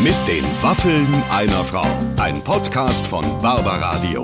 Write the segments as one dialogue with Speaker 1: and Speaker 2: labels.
Speaker 1: Mit den Waffeln einer Frau. Ein Podcast von Barbaradio.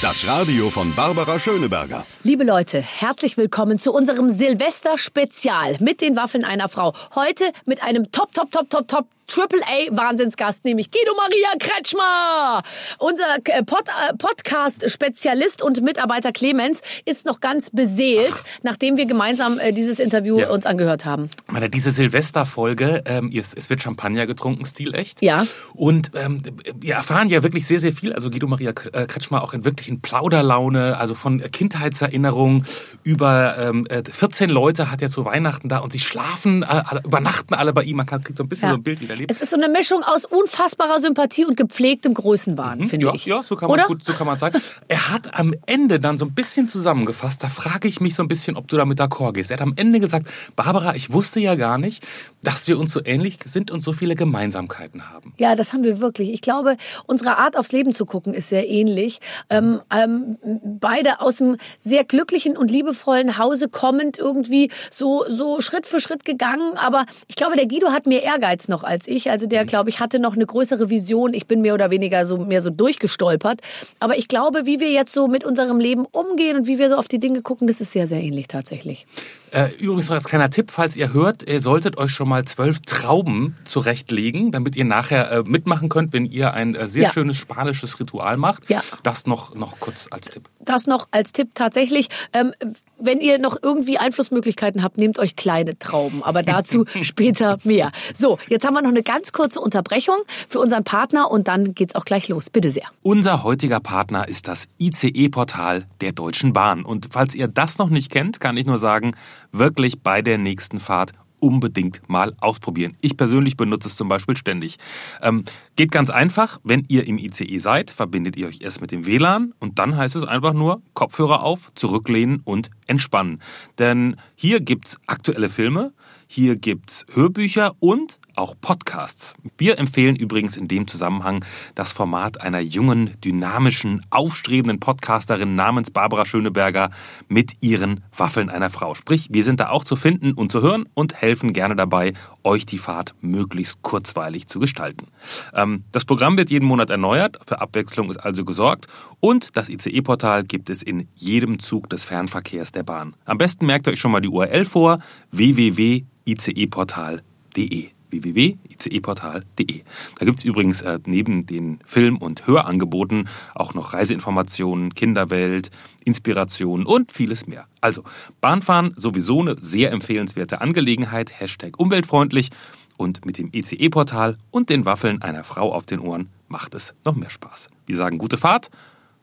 Speaker 1: Das Radio von Barbara Schöneberger.
Speaker 2: Liebe Leute, herzlich willkommen zu unserem Silvester-Spezial mit den Waffeln einer Frau. Heute mit einem Top, Top, Top, Top, Top Triple-A-Wahnsinnsgast, nämlich Guido Maria Kretschmer. Unser äh, Pod äh, Podcast-Spezialist und Mitarbeiter Clemens ist noch ganz beseelt, Ach. nachdem wir gemeinsam äh, dieses Interview ja. uns angehört haben.
Speaker 3: Meine, diese Silvesterfolge, ähm, es, es, wird Champagner getrunken, stilecht.
Speaker 2: Ja.
Speaker 3: Und ähm, wir erfahren ja wirklich sehr, sehr viel. Also Guido Maria Kretschmer auch in wirklichen Plauderlaune, also von Kindheitserinnerungen über ähm, 14 Leute hat er zu Weihnachten da und sie schlafen, äh, übernachten alle bei ihm. Man kriegt so ein bisschen ja. so ein Bild wieder
Speaker 2: erlebt. Es ist so eine Mischung aus unfassbarer Sympathie und gepflegtem Größenwahn, mhm, finde
Speaker 3: ja,
Speaker 2: ich.
Speaker 3: Ja, so kann man Oder? gut, so kann man sagen. Er hat am Ende dann so ein bisschen zusammengefasst, da frage ich mich so ein bisschen, ob du damit d'accord gehst. Er hat am Ende gesagt, Barbara, ich wusste ja gar nicht, dass wir uns so ähnlich sind und so viele Gemeinsamkeiten haben.
Speaker 2: Ja, das haben wir wirklich. Ich glaube, unsere Art aufs Leben zu gucken ist sehr ähnlich. Ähm, ähm, beide aus einem sehr glücklichen und liebevollen Hause kommend irgendwie so, so Schritt für Schritt gegangen. Aber ich glaube, der Guido hat mehr Ehrgeiz noch als ich. Also der, mhm. glaube ich, hatte noch eine größere Vision. Ich bin mehr oder weniger so mehr so durchgestolpert. Aber ich glaube, wie wir jetzt so mit unserem Leben umgehen und wie wir so auf die Dinge gucken, das ist sehr, sehr ähnlich tatsächlich.
Speaker 3: Äh, übrigens noch als kleiner Tipp, falls ihr hört, ihr solltet euch schon mal zwölf Trauben zurechtlegen, damit ihr nachher äh, mitmachen könnt, wenn ihr ein äh, sehr ja. schönes spanisches Ritual macht. Ja. Das noch, noch kurz als Tipp.
Speaker 2: Das noch als Tipp tatsächlich. Ähm, wenn ihr noch irgendwie Einflussmöglichkeiten habt, nehmt euch kleine Trauben. Aber dazu später mehr. So, jetzt haben wir noch eine ganz kurze Unterbrechung für unseren Partner und dann geht's auch gleich los. Bitte sehr.
Speaker 3: Unser heutiger Partner ist das ICE-Portal der Deutschen Bahn. Und falls ihr das noch nicht kennt, kann ich nur sagen, wirklich bei der nächsten Fahrt unbedingt mal ausprobieren. Ich persönlich benutze es zum Beispiel ständig. Ähm, geht ganz einfach, wenn ihr im ICE seid, verbindet ihr euch erst mit dem WLAN und dann heißt es einfach nur Kopfhörer auf, zurücklehnen und entspannen. Denn hier gibt's aktuelle Filme, hier gibt's Hörbücher und auch Podcasts. Wir empfehlen übrigens in dem Zusammenhang das Format einer jungen, dynamischen, aufstrebenden Podcasterin namens Barbara Schöneberger mit ihren Waffeln einer Frau. Sprich, wir sind da auch zu finden und zu hören und helfen gerne dabei, euch die Fahrt möglichst kurzweilig zu gestalten. Ähm, das Programm wird jeden Monat erneuert, für Abwechslung ist also gesorgt und das ICE-Portal gibt es in jedem Zug des Fernverkehrs der Bahn. Am besten merkt euch schon mal die URL vor, www.iceportal.de www.iceportal.de. Da gibt es übrigens äh, neben den Film- und Hörangeboten auch noch Reiseinformationen, Kinderwelt, Inspirationen und vieles mehr. Also Bahnfahren sowieso eine sehr empfehlenswerte Angelegenheit, Hashtag umweltfreundlich und mit dem ECE-Portal und den Waffeln einer Frau auf den Ohren macht es noch mehr Spaß. Wir sagen gute Fahrt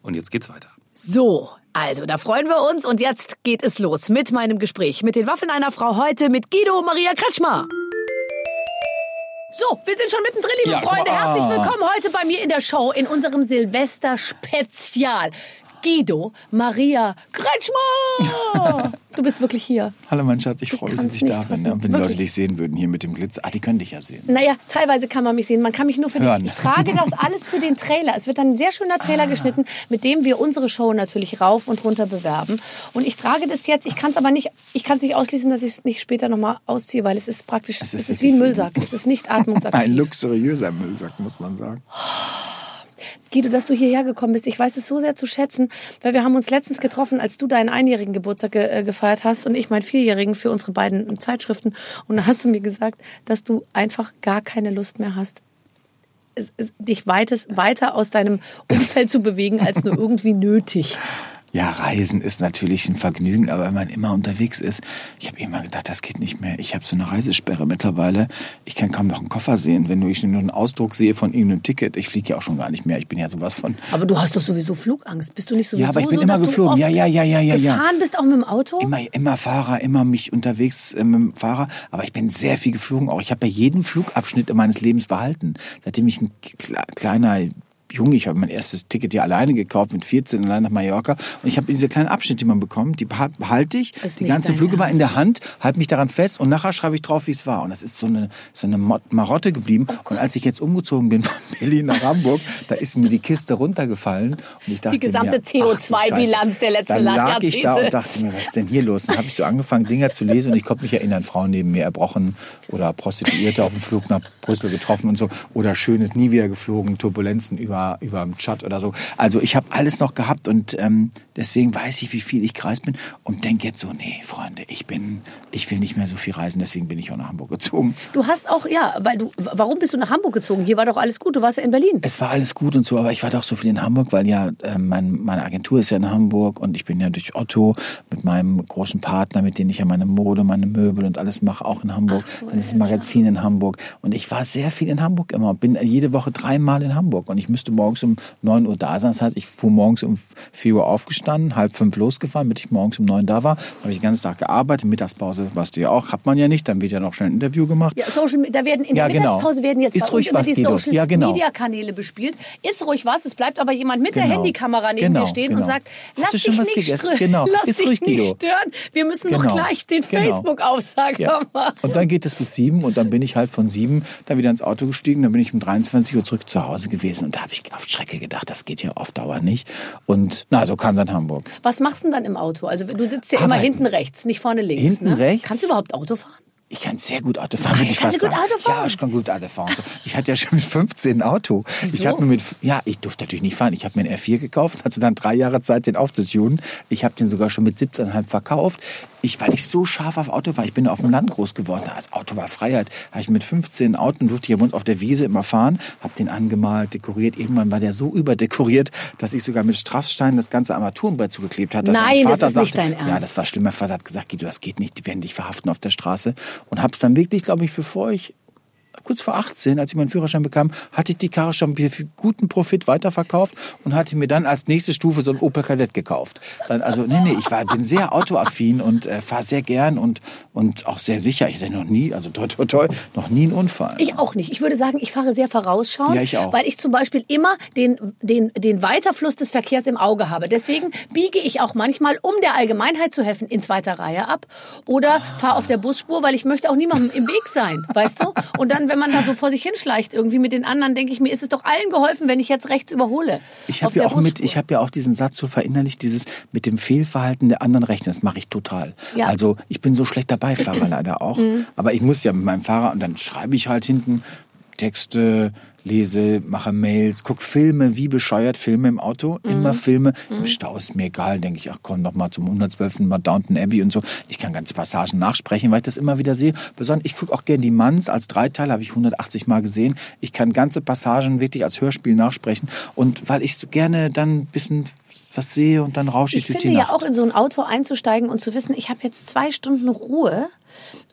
Speaker 3: und jetzt geht's weiter.
Speaker 2: So, also da freuen wir uns und jetzt geht es los mit meinem Gespräch mit den Waffeln einer Frau heute mit Guido Maria Kretschmer. So, wir sind schon mittendrin, liebe ja, Freunde. Herzlich willkommen heute bei mir in der Show in unserem Silvester-Spezial. Guido Maria Kretschmer. Du bist wirklich hier.
Speaker 4: Hallo mein Schatz, ich, ich freue mich, dass ich da bin. Wenn die Leute dich sehen würden hier mit dem Glitz. Ah, die können dich ja sehen.
Speaker 2: Naja, teilweise kann man mich sehen. Man kann mich nur für Hören. Den, ich trage das alles für den Trailer. Es wird dann ein sehr schöner Trailer ah. geschnitten, mit dem wir unsere Show natürlich rauf und runter bewerben. Und ich trage das jetzt. Ich kann es aber nicht, ich kann es nicht ausschließen, dass ich es nicht später nochmal ausziehe, weil es ist praktisch, es ist, es ist wie ein Müllsack. Es ist nicht atmungsaktiv.
Speaker 4: ein luxuriöser Müllsack, muss man sagen.
Speaker 2: Guido, dass du hierher gekommen bist. Ich weiß es so sehr zu schätzen, weil wir haben uns letztens getroffen, als du deinen einjährigen Geburtstag ge äh, gefeiert hast und ich meinen vierjährigen für unsere beiden Zeitschriften. Und da hast du mir gesagt, dass du einfach gar keine Lust mehr hast, dich weites, weiter aus deinem Umfeld zu bewegen, als nur irgendwie nötig.
Speaker 4: Ja, Reisen ist natürlich ein Vergnügen, aber wenn man immer unterwegs ist, ich habe immer gedacht, das geht nicht mehr. Ich habe so eine Reisesperre mittlerweile. Ich kann kaum noch einen Koffer sehen. Wenn ich nur einen Ausdruck sehe von irgendeinem Ticket, ich fliege ja auch schon gar nicht mehr. Ich bin ja sowas von.
Speaker 2: Aber du hast doch sowieso Flugangst. Bist du nicht sowieso
Speaker 4: Ja, aber ich bin
Speaker 2: so,
Speaker 4: immer geflogen. Ja, ja, ja, ja, ja.
Speaker 2: Gefahren bist auch mit dem Auto?
Speaker 4: Immer, immer Fahrer, immer mich unterwegs äh, mit dem Fahrer. Aber ich bin sehr viel geflogen auch. Ich habe ja jeden Flugabschnitt meines Lebens behalten. Seitdem ich ein kleiner jung, ich habe mein erstes Ticket ja alleine gekauft mit 14 allein nach Mallorca und ich habe diese kleinen Abschnitte, die man bekommt, die behalte ich,
Speaker 2: Ist
Speaker 4: die ganze Flüge war in der Hand, halte mich daran fest und nachher schreibe ich drauf, wie es war. Und das ist so eine, so eine Marotte geblieben.
Speaker 2: Oh
Speaker 4: und als ich jetzt umgezogen bin von Berlin nach Hamburg, da ist mir die Kiste runtergefallen und ich dachte
Speaker 2: gesamte
Speaker 4: ach, du
Speaker 2: CO2-Bilanz
Speaker 4: Scheiße.
Speaker 2: der letzten
Speaker 4: Dann lag ich da
Speaker 2: Jahrzehnte.
Speaker 4: und dachte mir, was ist denn hier los? Und habe ich so angefangen, Dinger zu lesen und ich konnte mich erinnern, Frauen neben mir erbrochen oder Prostituierte auf dem Flug nach Brüssel getroffen und so oder Schönes nie wieder geflogen, Turbulenzen über über dem Tschad oder so. Also ich habe alles noch gehabt und ähm, deswegen weiß ich, wie viel ich gereist bin und denke jetzt so, nee, Freunde, ich bin, ich will nicht mehr so viel reisen, deswegen bin ich auch nach Hamburg gezogen.
Speaker 2: Du hast auch, ja, weil du, warum bist du nach Hamburg gezogen? Hier war doch alles gut, du warst ja in Berlin.
Speaker 4: Es war alles gut und so, aber ich war doch so viel in Hamburg, weil ja äh, mein, meine Agentur ist ja in Hamburg und ich bin ja durch Otto mit meinem großen Partner, mit dem ich ja meine Mode, meine Möbel und alles mache, auch in Hamburg.
Speaker 2: So,
Speaker 4: Dann ist das Magazin in Hamburg und ich war sehr viel in Hamburg immer und bin jede Woche dreimal in Hamburg und ich müsste morgens um 9 Uhr da sein. Das heißt, ich fuhr morgens um 4 Uhr aufgestanden, halb fünf losgefahren, damit ich morgens um 9 da war. Habe ich den ganzen Tag gearbeitet, Mittagspause warst du ja auch, hat man ja nicht, dann wird ja noch schnell ein Interview gemacht.
Speaker 2: Ja, Social, da werden in
Speaker 4: Ja,
Speaker 2: der
Speaker 4: genau.
Speaker 2: Mittagspause werden jetzt
Speaker 4: Ist ruhig was,
Speaker 2: die. Social
Speaker 4: Ja, genau.
Speaker 2: Media Kanäle bespielt. Ist ruhig was, es bleibt aber jemand mit der
Speaker 4: Genau.
Speaker 2: Handykamera neben
Speaker 4: Genau,
Speaker 2: dir stehen und
Speaker 4: genau.
Speaker 2: sagt, lass
Speaker 4: du
Speaker 2: dich nicht
Speaker 4: Genau.
Speaker 2: lass dich
Speaker 4: ruhig,
Speaker 2: nicht stören. Wir müssen noch
Speaker 4: Genau.
Speaker 2: gleich den
Speaker 4: Genau.
Speaker 2: Facebook-Aufsager
Speaker 4: Ja.
Speaker 2: machen.
Speaker 4: Und dann geht es bis sieben und dann bin ich halt von sieben dann wieder ins Auto gestiegen. Dann bin ich um 23 Uhr zurück zu Hause gewesen und da habe ich auf Strecke gedacht, das geht ja auf Dauer nicht. Und na, so kam dann Hamburg.
Speaker 2: Was machst du denn dann im Auto? Also du sitzt ja immer hinten rechts, nicht vorne links.
Speaker 4: Hinten
Speaker 2: ne?
Speaker 4: rechts?
Speaker 2: Kannst du überhaupt Auto fahren?
Speaker 4: Ich kann sehr gut Auto fahren, würde ich
Speaker 2: Kannst
Speaker 4: fast
Speaker 2: du gut
Speaker 4: sagen.
Speaker 2: Auto fahren?
Speaker 4: Ja, ich kann gut Auto fahren. Ich hatte ja schon mit 15 ein Auto. Ich
Speaker 2: Wieso?
Speaker 4: habe mir mit, ja, ich durfte natürlich nicht fahren. Ich habe mir einen R4 gekauft, hatte dann drei Jahre Zeit, den aufzutunen. Ich habe den sogar schon mit 17,5 verkauft. Ich, weil ich so scharf auf Auto war, ich bin auf dem Land groß geworden. Das Auto war Freiheit. Habe ich mit 15 Autos, durfte ich uns auf der Wiese immer fahren, habe den angemalt, dekoriert. Irgendwann war der so überdekoriert, dass ich sogar mit Strasssteinen das ganze Armaturenbrett zugeklebt hatte.
Speaker 2: Nein,
Speaker 4: mein
Speaker 2: das ist nicht
Speaker 4: sagte,
Speaker 2: dein Ernst.
Speaker 4: Ja, das war schlimm. Mein Vater hat gesagt, Guido, das geht nicht, die werden dich verhaften auf der Straße. Und hab's dann wirklich, glaube ich, bevor ich kurz vor 18, als ich meinen Führerschein bekam, hatte ich die Karre schon für guten Profit weiterverkauft und hatte mir dann als nächste Stufe so ein Opel Kadett gekauft. Dann, also nee, nee, ich war, bin sehr autoaffin und äh, fahre sehr gern und, und auch sehr sicher. Ich hatte noch nie, also toi, toi, toi, noch nie einen Unfall.
Speaker 2: Ich auch nicht. Ich würde sagen, ich fahre sehr vorausschauend,
Speaker 4: Ja, ich auch.
Speaker 2: weil ich zum Beispiel immer den, den, den Weiterfluss des Verkehrs im Auge habe. Deswegen biege ich auch manchmal, um der Allgemeinheit zu helfen, in zweiter Reihe ab oder fahre auf der Busspur, weil ich möchte auch niemandem im Weg sein, weißt du? Und dann, wenn man da so vor sich hinschleicht, irgendwie mit den anderen, denke ich mir, ist es doch allen geholfen, wenn ich jetzt rechts überhole.
Speaker 4: Ich habe ja auch mit,
Speaker 2: Busspur.
Speaker 4: ich habe ja auch diesen Satz so verinnerlicht, dieses mit dem Fehlverhalten der anderen rechnen. Das mache ich total.
Speaker 2: Ja. Mhm.
Speaker 4: Also ich bin so schlechter Beifahrer leider auch. Aber ich muss ja mit meinem Fahrer und dann schreibe ich halt hinten Texte, lese, mache Mails, guck Filme, wie bescheuert Filme im Auto,
Speaker 2: Mhm.
Speaker 4: immer Filme. Im Stau ist mir egal, denke ich, ach komm, noch mal zum 112. Mal Downton Abbey und so. Ich kann ganze Passagen nachsprechen, weil ich das immer wieder sehe. Besonders, ich gucke auch gerne die Manns als Dreiteil, habe ich 180 Mal gesehen. Ich kann ganze Passagen wirklich als Hörspiel nachsprechen und weil ich so gerne dann ein bisschen was sehe und dann rausche ich,
Speaker 2: Ich
Speaker 4: durch
Speaker 2: finde
Speaker 4: die
Speaker 2: ja
Speaker 4: Nacht.
Speaker 2: auch in so ein Auto einzusteigen und zu wissen, ich habe jetzt zwei Stunden Ruhe.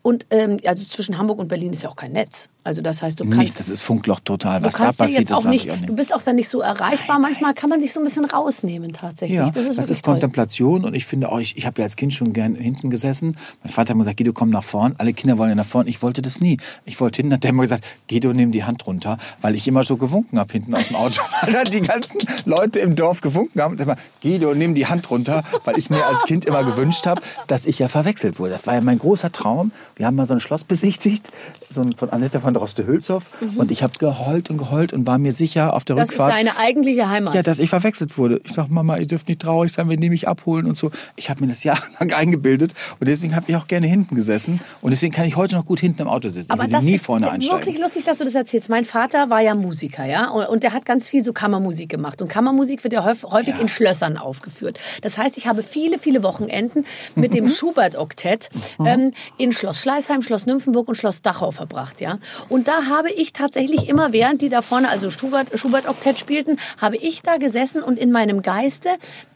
Speaker 2: Und ähm, also zwischen Hamburg und Berlin ist ja auch kein Netz. Also das heißt, du kannst
Speaker 4: Nichts, das ist Funkloch total. Was da passiert ist,
Speaker 2: auch
Speaker 4: weiß
Speaker 2: nicht,
Speaker 4: ich auch nicht.
Speaker 2: du bist auch dann nicht so erreichbar. Manchmal kann man sich so ein bisschen rausnehmen tatsächlich.
Speaker 4: Ja,
Speaker 2: das ist,
Speaker 4: das ist Kontemplation und ich finde auch, ich, ich habe ja als Kind schon gern hinten gesessen. Mein Vater hat mir gesagt, Guido, komm nach vorn. Alle Kinder wollen ja nach vorn. Ich wollte das nie. Ich wollte hinten, hat der immer gesagt, Guido, nimm die Hand runter, weil ich immer so gewunken habe hinten aus dem Auto. weil dann die ganzen Leute im Dorf gewunken haben. Und immer, Guido, nimm die Hand runter, weil ich mir als Kind immer gewünscht habe, dass ich ja verwechselt wurde. Das war ja mein großer Traum. Wir haben mal so ein Schloss besichtigt, so ein, von Annette von Droste-Hülshoff. Und ich habe geheult und geheult und war mir sicher auf der
Speaker 2: Mhm. Das ist
Speaker 4: Rückfahrt.
Speaker 2: deine eigentliche Heimat.
Speaker 4: Ja, dass ich verwechselt wurde. Ich sag, Mama, ihr dürft nicht traurig sein, wenn die mich abholen und so. Ich habe mir das jahrelang eingebildet und deswegen habe ich auch gerne hinten gesessen und deswegen kann ich heute noch gut hinten im Auto sitzen.
Speaker 2: Aber
Speaker 4: ich würde
Speaker 2: das
Speaker 4: nie
Speaker 2: ist
Speaker 4: vorne einsteigen.
Speaker 2: wirklich lustig, dass du das erzählst. Mein Vater war ja Musiker, ja, und, der hat ganz viel so Kammermusik gemacht. Und Kammermusik wird ja häufig, häufig
Speaker 4: Ja.
Speaker 2: in Schlössern aufgeführt. Das heißt, ich habe viele, viele Wochenenden mit
Speaker 4: Mhm.
Speaker 2: dem Schubert-Oktett ähm, in Schloss Schleißheim, Schloss Nymphenburg und Schloss Dachau verbracht, ja. Und da habe ich tatsächlich immer, während die da vorne, also Schubert, Schubert-Oktett spielten, habe ich da gesessen und in meinem Geiste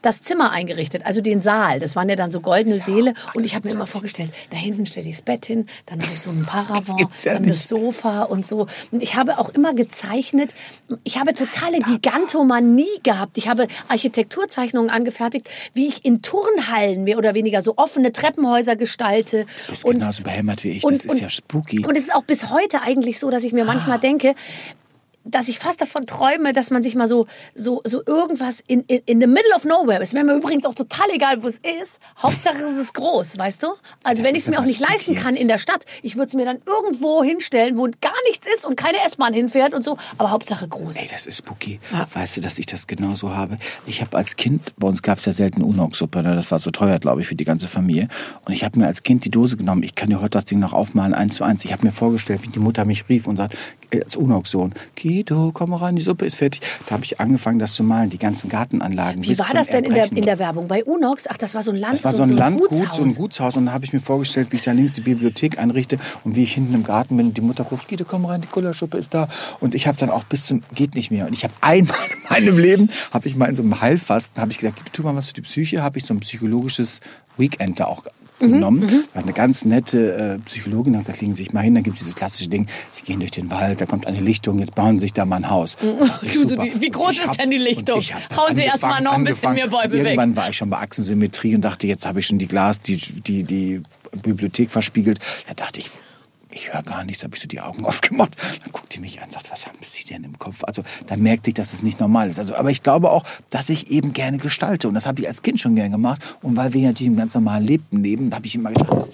Speaker 2: das Zimmer eingerichtet, also den Saal. Das waren ja dann so goldene Säle. Und ich habe mir immer vorgestellt, da hinten stelle ich das Bett hin, dann mache ich so ein Paravent,
Speaker 4: ja
Speaker 2: dann
Speaker 4: nicht.
Speaker 2: das Sofa und so. Und ich habe auch immer gezeichnet. Ich habe totale Gigantomanie gehabt. Ich habe Architekturzeichnungen angefertigt, wie ich in Turnhallen mehr oder weniger so offene Treppenhäuser gestalte.
Speaker 4: Du bist
Speaker 2: und,
Speaker 4: genauso behämmert wie ich.
Speaker 2: und-
Speaker 4: das ist
Speaker 2: und-
Speaker 4: ja spooky.
Speaker 2: und es ist auch bis heute eigentlich so, dass ich mir manchmal denke, dass ich fast davon träume, dass man sich mal so, so, so irgendwas in, in, in the middle of nowhere, es wäre mir übrigens auch total egal, wo es ist, Hauptsache es ist groß, weißt du? Also
Speaker 4: Das
Speaker 2: wenn
Speaker 4: ist
Speaker 2: ich es mir auch nicht leisten kann in der Stadt, ich würde es mir dann irgendwo hinstellen, wo gar nichts ist und keine S-Bahn hinfährt und so, aber Hauptsache groß.
Speaker 4: Ey, das ist spooky. Weißt du, dass ich das genauso habe? Ich habe als Kind, bei uns gab es ja selten Unox-Suppe, ne? das war so teuer, glaube ich, für die ganze Familie. Und ich habe mir als Kind die Dose genommen. Ich kann dir heute das Ding noch aufmalen, eins zu eins. Ich habe mir vorgestellt, wie die Mutter mich rief und sagt, als Unox-Sohn, Guido, komm mal rein, die Suppe ist fertig. Da habe ich angefangen, das zu malen, die ganzen Gartenanlagen.
Speaker 2: Wie war das denn in der, in der Werbung? Bei Unox? Ach, das war so ein Land,
Speaker 4: Das war so ein Landgut,
Speaker 2: Gutshaus.
Speaker 4: so ein Gutshaus. Und da habe ich mir vorgestellt, wie ich da links die Bibliothek einrichte und wie ich hinten im Garten bin und die Mutter ruft, Guido, komm rein, die Kullerschuppe ist da. Und ich habe dann auch bis zum, geht nicht mehr. Und ich habe einmal in meinem Leben, habe ich mal in so einem Heilfasten, habe ich gesagt, tu mal was für die Psyche, habe ich so ein psychologisches Weekend da auch
Speaker 2: Mhm,
Speaker 4: genommen. War eine ganz nette äh, Psychologin, hat gesagt, legen Sie sich mal hin, dann gibt es dieses klassische Ding, Sie gehen durch den Wald, da kommt eine Lichtung, jetzt bauen Sie sich da mal ein Haus.
Speaker 2: Du, so die- wie groß ist
Speaker 4: hab-
Speaker 2: denn die Lichtung? Hauen Sie erst mal
Speaker 4: angefangen-
Speaker 2: noch ein bisschen mehr Bäume weg.
Speaker 4: Irgendwann war ich schon bei Achsensymmetrie und dachte, jetzt habe ich schon die Glas, die, die, die Bibliothek verspiegelt. Da dachte ich, höre gar nichts, habe ich so die Augen aufgemacht. Dann guckt die mich an und sagt, was haben Sie denn im Kopf? Also da merkte ich, dass es nicht normal ist. Also, aber ich glaube auch, dass ich eben gerne gestalte. Und das habe ich als Kind schon gerne gemacht. Und weil wir natürlich im ganz normalen Leben leben, da habe ich immer gedacht, das,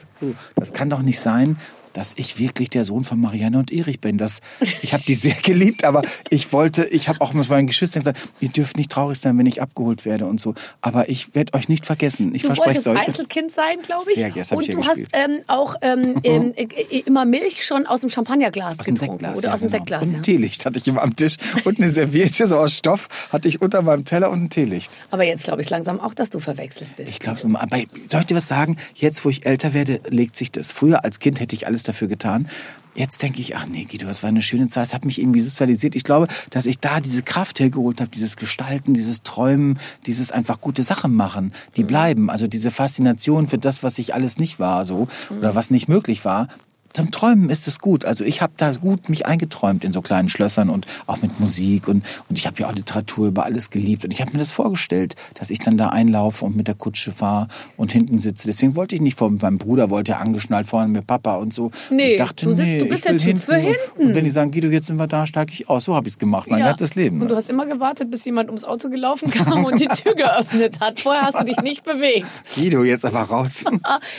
Speaker 4: das kann doch nicht sein, dass ich wirklich der Sohn von Marianne und Erich bin. Das, ich habe die sehr geliebt, aber ich wollte, ich habe auch mit meinen Geschwistern gesagt, ihr dürft nicht traurig sein, wenn ich abgeholt werde und so. Aber ich werde euch nicht vergessen. Ich
Speaker 2: Du
Speaker 4: verspreche
Speaker 2: wolltest
Speaker 4: es euch.
Speaker 2: Einzelkind sein, glaube ich.
Speaker 4: Sehr, hab
Speaker 2: Und du hast ähm, auch ähm, ähm, äh, immer Milch schon aus dem Champagnerglas
Speaker 4: Aus dem
Speaker 2: getrunken.
Speaker 4: Sektglas.
Speaker 2: oder
Speaker 4: ja,
Speaker 2: aus dem
Speaker 4: genau.
Speaker 2: Sektglas,
Speaker 4: Und
Speaker 2: ja.
Speaker 4: ein Teelicht hatte ich immer am Tisch. Und eine Serviette so aus Stoff hatte ich unter meinem Teller und ein Teelicht.
Speaker 2: Aber jetzt glaube ich langsam auch, dass du verwechselt bist.
Speaker 4: Ich glaube, soll ich dir was sagen? Jetzt, wo ich älter werde, legt sich das. Früher als Kind hätte ich alles dafür getan. Jetzt denke ich, ach nee, Guido, das war eine schöne Zeit. Es hat mich irgendwie sozialisiert. Ich glaube, dass ich da diese Kraft hergeholt habe, dieses Gestalten, dieses Träumen, dieses einfach gute Sachen machen, die bleiben. Also diese Faszination für das, was ich alles nicht war, so oder was nicht möglich war. Zum Träumen ist es gut. Also ich habe da gut mich eingeträumt in so kleinen Schlössern und auch mit Musik und, und ich habe ja auch Literatur über alles geliebt und ich habe mir das vorgestellt, dass ich dann da einlaufe und mit der Kutsche fahre und hinten sitze. Deswegen wollte ich nicht vor meinem Bruder, wollte ja angeschnallt vorne mit Papa und so.
Speaker 2: Nee,
Speaker 4: ich dachte,
Speaker 2: du sitzt-
Speaker 4: nee,
Speaker 2: du bist der Typ für
Speaker 4: und-
Speaker 2: hinten.
Speaker 4: Und wenn die sagen, Guido, jetzt sind wir da, steige ich aus. So habe ich es gemacht, mein
Speaker 2: Ja.
Speaker 4: ganzes Leben.
Speaker 2: Und du hast immer gewartet, bis jemand ums Auto gelaufen kam und die Tür geöffnet hat. Vorher hast du dich nicht bewegt.
Speaker 4: Guido, jetzt aber raus.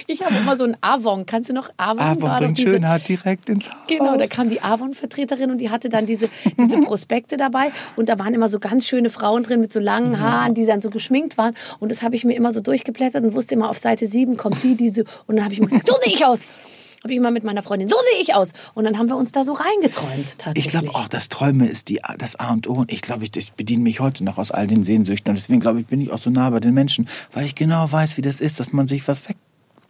Speaker 2: Ich habe immer so ein Avon. Kannst du noch Avon?
Speaker 4: Avon Schönheit direkt ins Haus.
Speaker 2: Genau, da kam die Avon-Vertreterin und die hatte dann diese, diese Prospekte dabei und da waren immer so ganz schöne Frauen drin mit so langen Haaren, die dann so geschminkt waren und das habe ich mir immer so durchgeblättert und wusste immer, auf Seite 7 kommt die, diese und dann habe ich mir gesagt, so sehe ich aus. Habe ich immer mit meiner Freundin, so sehe ich aus. Und dann haben wir uns da so reingeträumt tatsächlich.
Speaker 4: Ich glaube auch, das Träume ist die, das A und O. Und ich glaube, ich, ich bediene mich heute noch aus all den Sehnsüchten. Und deswegen glaube ich, bin ich auch so nah bei den Menschen, weil ich genau weiß, wie das ist, dass man sich was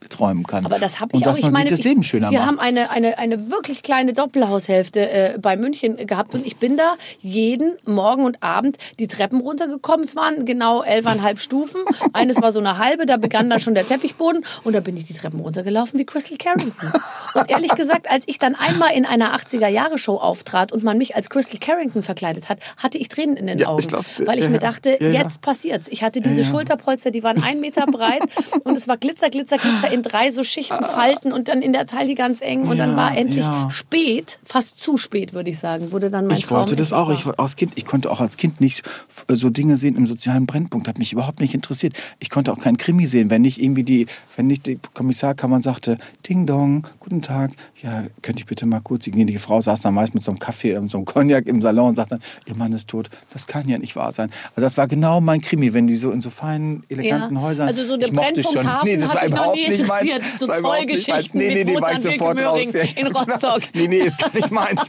Speaker 4: wegträumen kann.
Speaker 2: Aber das habe
Speaker 4: und
Speaker 2: ich auch.
Speaker 4: dass
Speaker 2: Ich
Speaker 4: man
Speaker 2: meine,
Speaker 4: sich das
Speaker 2: ich,
Speaker 4: Leben schöner
Speaker 2: wir
Speaker 4: macht.
Speaker 2: haben eine, eine, eine wirklich kleine Doppelhaushälfte äh, bei München gehabt und ich bin da jeden Morgen und Abend die Treppen runtergekommen. Es waren genau elfeinhalb Stufen. Eines war so eine halbe, da begann dann schon der Teppichboden und da bin ich die Treppen runtergelaufen wie Crystal Carrington. Und ehrlich gesagt, als ich dann einmal in einer 80er-Jahre-Show auftrat und man mich als Crystal Carrington verkleidet hat, hatte ich Tränen in den
Speaker 4: Ja,
Speaker 2: Augen.
Speaker 4: ich glaub's dir.
Speaker 2: weil ich
Speaker 4: Ja,
Speaker 2: mir dachte,
Speaker 4: Ja,
Speaker 2: jetzt passiert's. Ich hatte diese. Schulterpolster, die waren ein Meter breit und es war Glitzer, Glitzer, Glitzer in drei so Schichten Falten und dann in der Taille ganz eng und dann
Speaker 4: Ja,
Speaker 2: war endlich
Speaker 4: ja.
Speaker 2: spät, fast zu spät, würde ich sagen, wurde dann mein
Speaker 4: Ich
Speaker 2: Traum
Speaker 4: wollte das auch. Ich, als kind, ich konnte auch als Kind nicht äh, so Dinge sehen im sozialen Brennpunkt. Hat mich überhaupt nicht interessiert. Ich konnte auch keinen Krimi sehen, wenn nicht irgendwie die, wenn nicht die Kommissarkammer sagte, Ding Dong, guten Tag, ja, könnte ich bitte mal kurz. Die gnädige Frau saß dann meist mit so einem Kaffee mit so einem Cognac im Salon und sagte, Ihr Mann ist tot. Das kann ja nicht wahr sein. Also das war genau mein Krimi, wenn die so in so feinen, eleganten
Speaker 2: Ja,
Speaker 4: Häusern.
Speaker 2: also so der
Speaker 4: ich mochte
Speaker 2: Brennpunkt Hafen
Speaker 4: das
Speaker 2: hat
Speaker 4: war überhaupt nicht meins.
Speaker 2: So
Speaker 4: Das war überhaupt nicht meins.
Speaker 2: Zollgeschichten
Speaker 4: Nee, nee, nee, war ich sofort raus.
Speaker 2: Möhring in Rostock.
Speaker 4: nee, nee, ist gar nicht meins.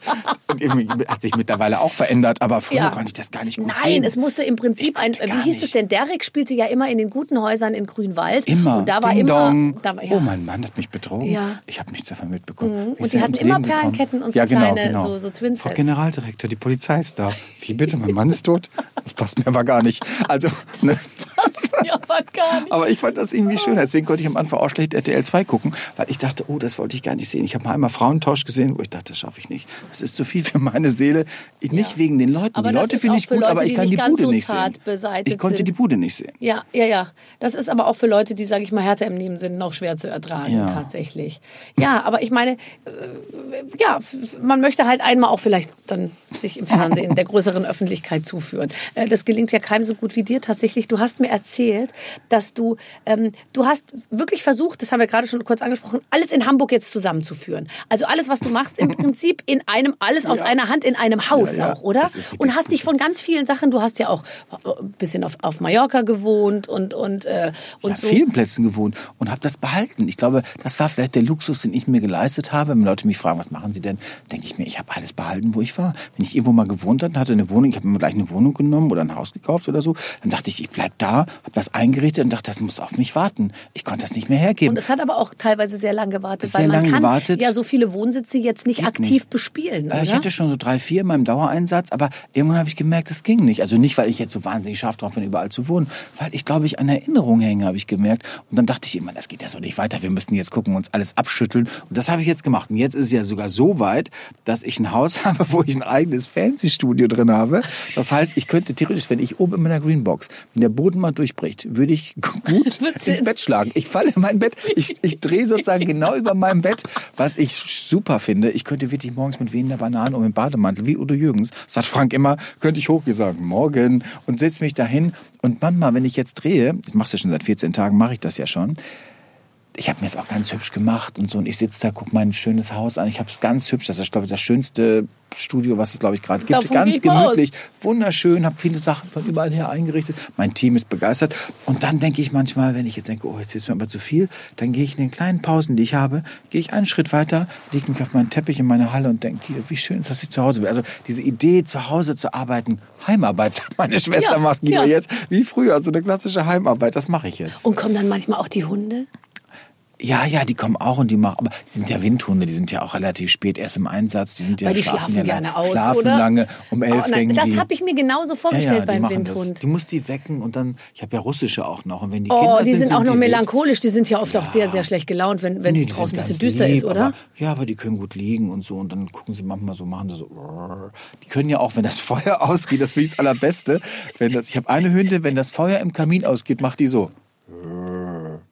Speaker 4: Und hat sich mittlerweile auch verändert, aber früher
Speaker 2: Ja.
Speaker 4: konnte ich das gar nicht gut
Speaker 2: Nein,
Speaker 4: sehen.
Speaker 2: es musste im Prinzip ein, wie hieß
Speaker 4: nicht.
Speaker 2: es denn? Derek spielte ja immer in den guten Häusern in Grünwald.
Speaker 4: Immer.
Speaker 2: Und da war
Speaker 4: Ding
Speaker 2: immer. Da war, ja.
Speaker 4: Oh, mein Mann hat mich betrogen.
Speaker 2: Ja.
Speaker 4: Ich habe nichts davon mitbekommen. Wie
Speaker 2: Und die hatten immer? Perlenketten und so
Speaker 4: ja, genau,
Speaker 2: kleine,
Speaker 4: genau.
Speaker 2: so- so Twinsets.
Speaker 4: Frau Generaldirektor, die Polizei ist da. Wie bitte, mein Mann ist tot? Das passt mir aber gar nicht. Also, das
Speaker 2: passt mir aber gar nicht.
Speaker 4: Aber ich fand das irgendwie schön. Deswegen konnte ich am Anfang auch schlecht RTL 2 gucken, weil ich dachte, oh, das wollte ich gar nicht sehen. Ich habe mal einmal Frauentausch gesehen, wo ich dachte, das schaffe ich nicht. Das ist zu viel für meine Seele. Nicht
Speaker 2: Ja.
Speaker 4: wegen den Leuten.
Speaker 2: Aber
Speaker 4: die Leute finde ich gut,
Speaker 2: Leute,
Speaker 4: aber ich kann die Bude
Speaker 2: so
Speaker 4: nicht sehen. Ich konnte
Speaker 2: sind.
Speaker 4: die Bude nicht sehen.
Speaker 2: Ja, ja, ja. Das ist aber auch für Leute, die, sage ich mal, härter im Leben sind, noch schwer zu ertragen,
Speaker 4: Ja.
Speaker 2: tatsächlich. Ja, aber ich meine, ja, f- man möchte halt einmal auch vielleicht dann sich im Fernsehen der größeren Öffentlichkeit zuführen. Äh, Das gelingt ja keinem so gut wie dir tatsächlich. Du hast mir erzählt, dass du, ähm, du hast wirklich versucht, das haben wir gerade schon kurz angesprochen, alles in Hamburg jetzt zusammenzuführen. Also alles, was du machst, im Prinzip in einem, alles aus einer Hand in einem Haus
Speaker 4: Ja, ja.
Speaker 2: auch, oder? Und hast dich von ganz vielen Sachen, du hast ja auch ein bisschen auf, auf Mallorca gewohnt und, und, äh, und so.
Speaker 4: vielen Plätzen gewohnt und habe das behalten. Ich glaube, das war vielleicht der Luxus, den ich mir geleistet habe. Wenn Leute mich fragen, was machen sie denn, denke ich mir, ich habe alles behalten, wo ich war. Wenn ich irgendwo mal gewohnt hatte, hatte eine Wohnung, ich habe mir gleich eine Wohnung genommen oder ein Haus gekauft oder so, dann dachte ich, ich bleib da, habe das eingerichtet und dachte, das muss auf mich warten. Ich konnte das nicht mehr hergeben.
Speaker 2: Und es hat aber auch teilweise sehr lang gewartet,
Speaker 4: Sehr
Speaker 2: weil man
Speaker 4: lange
Speaker 2: kann
Speaker 4: gewartet.
Speaker 2: ja so viele Wohnsitze jetzt nicht
Speaker 4: Geht
Speaker 2: aktiv
Speaker 4: nicht.
Speaker 2: bespielen,
Speaker 4: Äh? Ich hatte schon so drei, vier in meinem Dauereinsatz, aber irgendwann habe ich gemerkt, das ging nicht. Also nicht, weil ich jetzt so wahnsinnig scharf drauf bin, überall zu wohnen, weil ich glaube, ich an Erinnerungen hänge, habe ich gemerkt. Und dann dachte ich immer, das geht ja so nicht weiter. Wir müssen jetzt gucken, uns alles abschütteln. Und das habe ich jetzt gemacht. Und jetzt ist es ja sogar so weit, dass ich ein Haus habe, wo ich ein eigenes Fancy-Studio drin habe. Das heißt, ich könnte theoretisch, wenn ich oben in meiner Greenbox, wenn der Boden mal durchbricht, würde ich gut ins Bett schlagen. Ich falle in mein Bett, ich, ich drehe sozusagen genau über meinem Bett, was ich super finde. Ich könnte wirklich morgens mit wehender Banane und mit Bademantel, wie Udo Jürgens, sagt Frank immer, könnte ich hochgesagt, morgen, und setze mich dahin. Und manchmal, wenn ich jetzt drehe, ich mache ja schon seit 14 Tagen, mache ich das ja schon, ich habe mir das auch ganz hübsch gemacht und so. Und ich sitze da, guck mein schönes Haus an. Ich habe es ganz hübsch. Das ist, glaube ich, das schönste Studio, was es, glaube ich, gerade gibt.
Speaker 2: Davon
Speaker 4: ganz gemütlich, wunderschön, habe viele Sachen von überall her eingerichtet. Mein Team ist begeistert. Und dann denke ich manchmal, wenn ich jetzt denke, oh, jetzt ist mir aber zu viel, dann gehe ich in den kleinen Pausen, die ich habe, gehe ich einen Schritt weiter, lege mich auf meinen Teppich in meine Halle und denke, wie schön ist, dass ich zu Hause bin. Also diese Idee, zu Hause zu arbeiten, Heimarbeit, sagt meine Schwester
Speaker 2: Ja,
Speaker 4: macht Guido
Speaker 2: ja.
Speaker 4: jetzt, wie früher, so eine klassische Heimarbeit, das mache ich jetzt.
Speaker 2: und kommen dann manchmal auch die Hunde?
Speaker 4: Ja, ja, die kommen auch und die machen, aber die sind ja Windhunde, die sind ja auch relativ spät erst im Einsatz, die sind ja
Speaker 2: Weil die schlafen
Speaker 4: ja
Speaker 2: gerne
Speaker 4: lang-
Speaker 2: aus,
Speaker 4: schlafen
Speaker 2: oder?
Speaker 4: lange, um elf
Speaker 2: Oh, nein, das habe ich mir genauso
Speaker 4: ja,
Speaker 2: vorgestellt
Speaker 4: ja, die
Speaker 2: beim
Speaker 4: machen das.
Speaker 2: Windhund.
Speaker 4: Die muss die wecken und dann, ich habe ja russische auch noch und wenn die
Speaker 2: Oh,
Speaker 4: Kinder
Speaker 2: die sind auch noch
Speaker 4: die
Speaker 2: melancholisch. Die sind ja oft auch sehr, sehr schlecht gelaunt, wenn wenn es
Speaker 4: Nee,
Speaker 2: draußen ein
Speaker 4: sind
Speaker 2: bisschen düster
Speaker 4: lieb,
Speaker 2: ist, oder?
Speaker 4: Aber, ja, aber die können gut liegen und so und dann gucken sie manchmal so, machen sie so. Die können ja auch, wenn das Feuer ausgeht, das finde ich das Allerbeste. Wenn das, ich habe eine Hündin, wenn das Feuer im Kamin ausgeht, macht die so.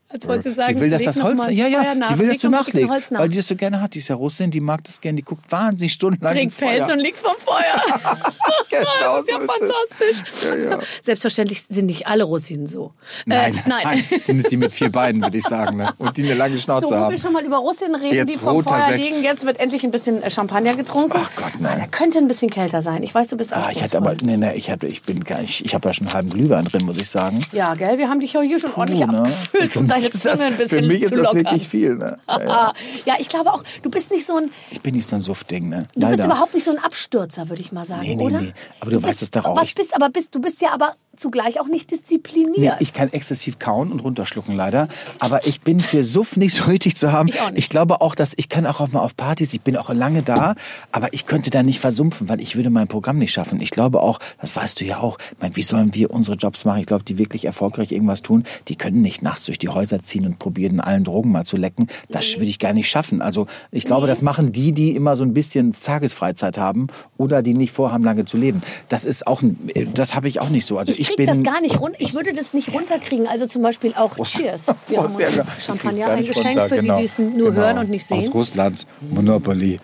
Speaker 2: Als wolltest du sagen,
Speaker 4: Die will, dass das Holz, ja, ja,
Speaker 2: nach,
Speaker 4: die will, dass du nachlegst,
Speaker 2: nach.
Speaker 4: weil die das so gerne hat. Die ist ja Russin, die mag das gerne, die guckt wahnsinnig stundenlang
Speaker 2: trinkt
Speaker 4: ins Feuer.
Speaker 2: Pelz und liegt vom Feuer.
Speaker 4: Genau
Speaker 2: das ist ja
Speaker 4: so ist es.
Speaker 2: fantastisch.
Speaker 4: Ja, ja.
Speaker 2: Selbstverständlich sind nicht alle Russinen so.
Speaker 4: Nein,
Speaker 2: äh, nein.
Speaker 4: Zumindest die mit vier Beinen, würde ich sagen. Ne? Und die eine lange Schnauze
Speaker 2: So,
Speaker 4: haben.
Speaker 2: wir schon mal über Russinen reden,
Speaker 4: Jetzt
Speaker 2: die vom Feuer
Speaker 4: Sekt.
Speaker 2: liegen. Jetzt wird endlich ein bisschen äh, Champagner getrunken.
Speaker 4: Ach Gott, nein.
Speaker 2: Da könnte ein bisschen kälter sein. Ich weiß, du bist
Speaker 4: Ah, ich hatte aber, nee, nee, ich hatte, ich bin gar nicht, ich habe ja schon einen halben Glühwein drin, muss ich sagen.
Speaker 2: Ja, gell? Wir haben dich ja hier schon ordentlich
Speaker 4: ne?
Speaker 2: abgefüllt, deine Zunge ein bisschen
Speaker 4: Für mich ist das wirklich viel. Ne? Ja, ja.
Speaker 2: Ja, ich glaube auch, du bist nicht so ein,
Speaker 4: Ich bin nicht so ein Suftding, ne?
Speaker 2: du bist
Speaker 4: Leider.
Speaker 2: überhaupt nicht so ein Abstürzer, würde ich mal sagen,
Speaker 4: Nee, nee,
Speaker 2: oder?
Speaker 4: nee. Aber du weißt
Speaker 2: bist,
Speaker 4: es doch auch.
Speaker 2: Was bist aber bist du bist ja aber zugleich auch nicht
Speaker 4: Nee,
Speaker 2: diszipliniert.
Speaker 4: ich kann exzessiv kauen und runterschlucken leider, aber ich bin für Suff nicht so richtig zu haben.
Speaker 2: Ich auch nicht.
Speaker 4: glaube auch, dass ich kann auch mal auf Partys, ich bin auch lange da, aber ich könnte da nicht versumpfen, weil ich würde mein Programm nicht schaffen. Ich glaube auch, das weißt du ja auch, ich meine, wie sollen wir unsere Jobs machen? Ich glaube, die wirklich erfolgreich irgendwas tun, die können nicht nachts durch die Häuser ziehen und probieren, allen Drogen mal zu lecken. Das würde ich gar nicht schaffen. Also ich glaube, das machen die, die immer so ein bisschen Tagesfreizeit haben oder die nicht vorhaben, lange zu leben. Das ist auch, ein- das habe ich auch nicht so. Also
Speaker 2: ich
Speaker 4: ich,
Speaker 2: krieg
Speaker 4: bin
Speaker 2: das gar nicht runter. Ich würde das nicht runterkriegen. Also zum Beispiel auch Cheers. Wir haben uns. Champagner eingeschenkt
Speaker 4: runter,
Speaker 2: für
Speaker 4: genau.
Speaker 2: die, die es nur
Speaker 4: Genau.
Speaker 2: hören und nicht sehen.
Speaker 4: Aus Russland, Monopoly.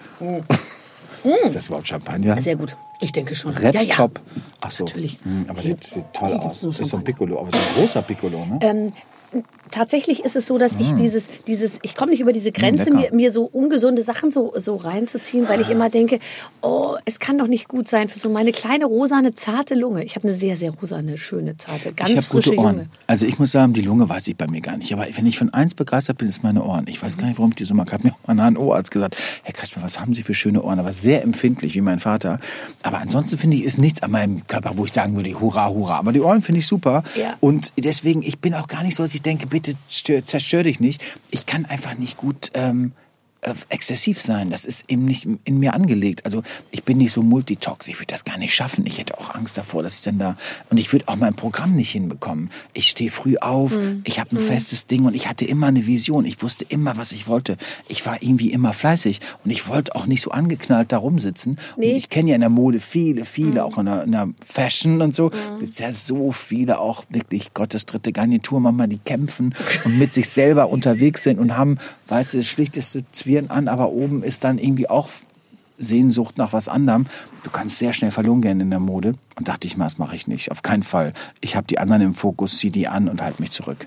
Speaker 4: Ist das überhaupt Champagner?
Speaker 2: Sehr gut. Ich denke schon.
Speaker 4: Red
Speaker 2: ja, ja.
Speaker 4: Top. Ach so.
Speaker 2: Natürlich.
Speaker 4: Hm, aber sieht, sieht toll aus. Das ist so ein. Piccolo, aber so ein großer Piccolo, ne?
Speaker 2: Ähm, tatsächlich ist es so, dass ich dieses, dieses, ich komme nicht über diese Grenze,
Speaker 4: Mm, lecker.
Speaker 2: mir, mir so ungesunde Sachen so, so reinzuziehen, weil ich immer denke, oh, es kann doch nicht gut sein für so meine kleine rosane, zarte Lunge. Ich habe eine sehr, sehr rosane, schöne, zarte, ganz
Speaker 4: ich habe
Speaker 2: frische
Speaker 4: gute Ohren.
Speaker 2: Junge.
Speaker 4: Also ich muss sagen, die Lunge weiß ich bei mir gar nicht. Aber wenn ich von eins begeistert bin, ist meine Ohren. Ich weiß gar nicht, warum ich die so mag. Hat mir auch mal ein Ohrarzt gesagt, Herr Kretschmer, was haben Sie für schöne Ohren? Aber sehr empfindlich, wie mein Vater. Aber ansonsten finde ich, ist nichts an meinem Körper, wo ich sagen würde, hurra, hurra. Aber die Ohren finde ich super.
Speaker 2: Ja.
Speaker 4: Und deswegen, ich bin auch gar nicht so, dass ich denke, bitte stör, zerstör dich nicht. Ich kann einfach nicht gut... Ähm, äh, exzessiv sein. Das ist eben nicht in mir angelegt. Also ich bin nicht so multitox. Ich würde das gar nicht schaffen. Ich hätte auch Angst davor, dass ich denn da und ich würde auch mein Programm nicht hinbekommen. Ich stehe früh auf. Mhm. Ich habe ein mhm. festes Ding und ich hatte immer eine Vision. Ich wusste immer, was ich wollte. Ich war irgendwie immer fleißig und ich wollte auch nicht so angeknallt da rumsitzen. Nee. Und ich kenne ja in der Mode viele, viele, mhm. auch in der, in der, Fashion und so. Mhm. Gibt ja so viele auch wirklich Gottes dritte Garnitur, Mama, die kämpfen und mit sich selber unterwegs sind und haben, weißt du, das schlichteste Zwirn an, aber oben ist dann irgendwie auch Sehnsucht nach was anderem. Du kannst sehr schnell verloren gehen in der Mode. Und dachte ich mal, das mache ich nicht. Auf keinen Fall. Ich habe die anderen im Fokus, zieh die an und halte mich zurück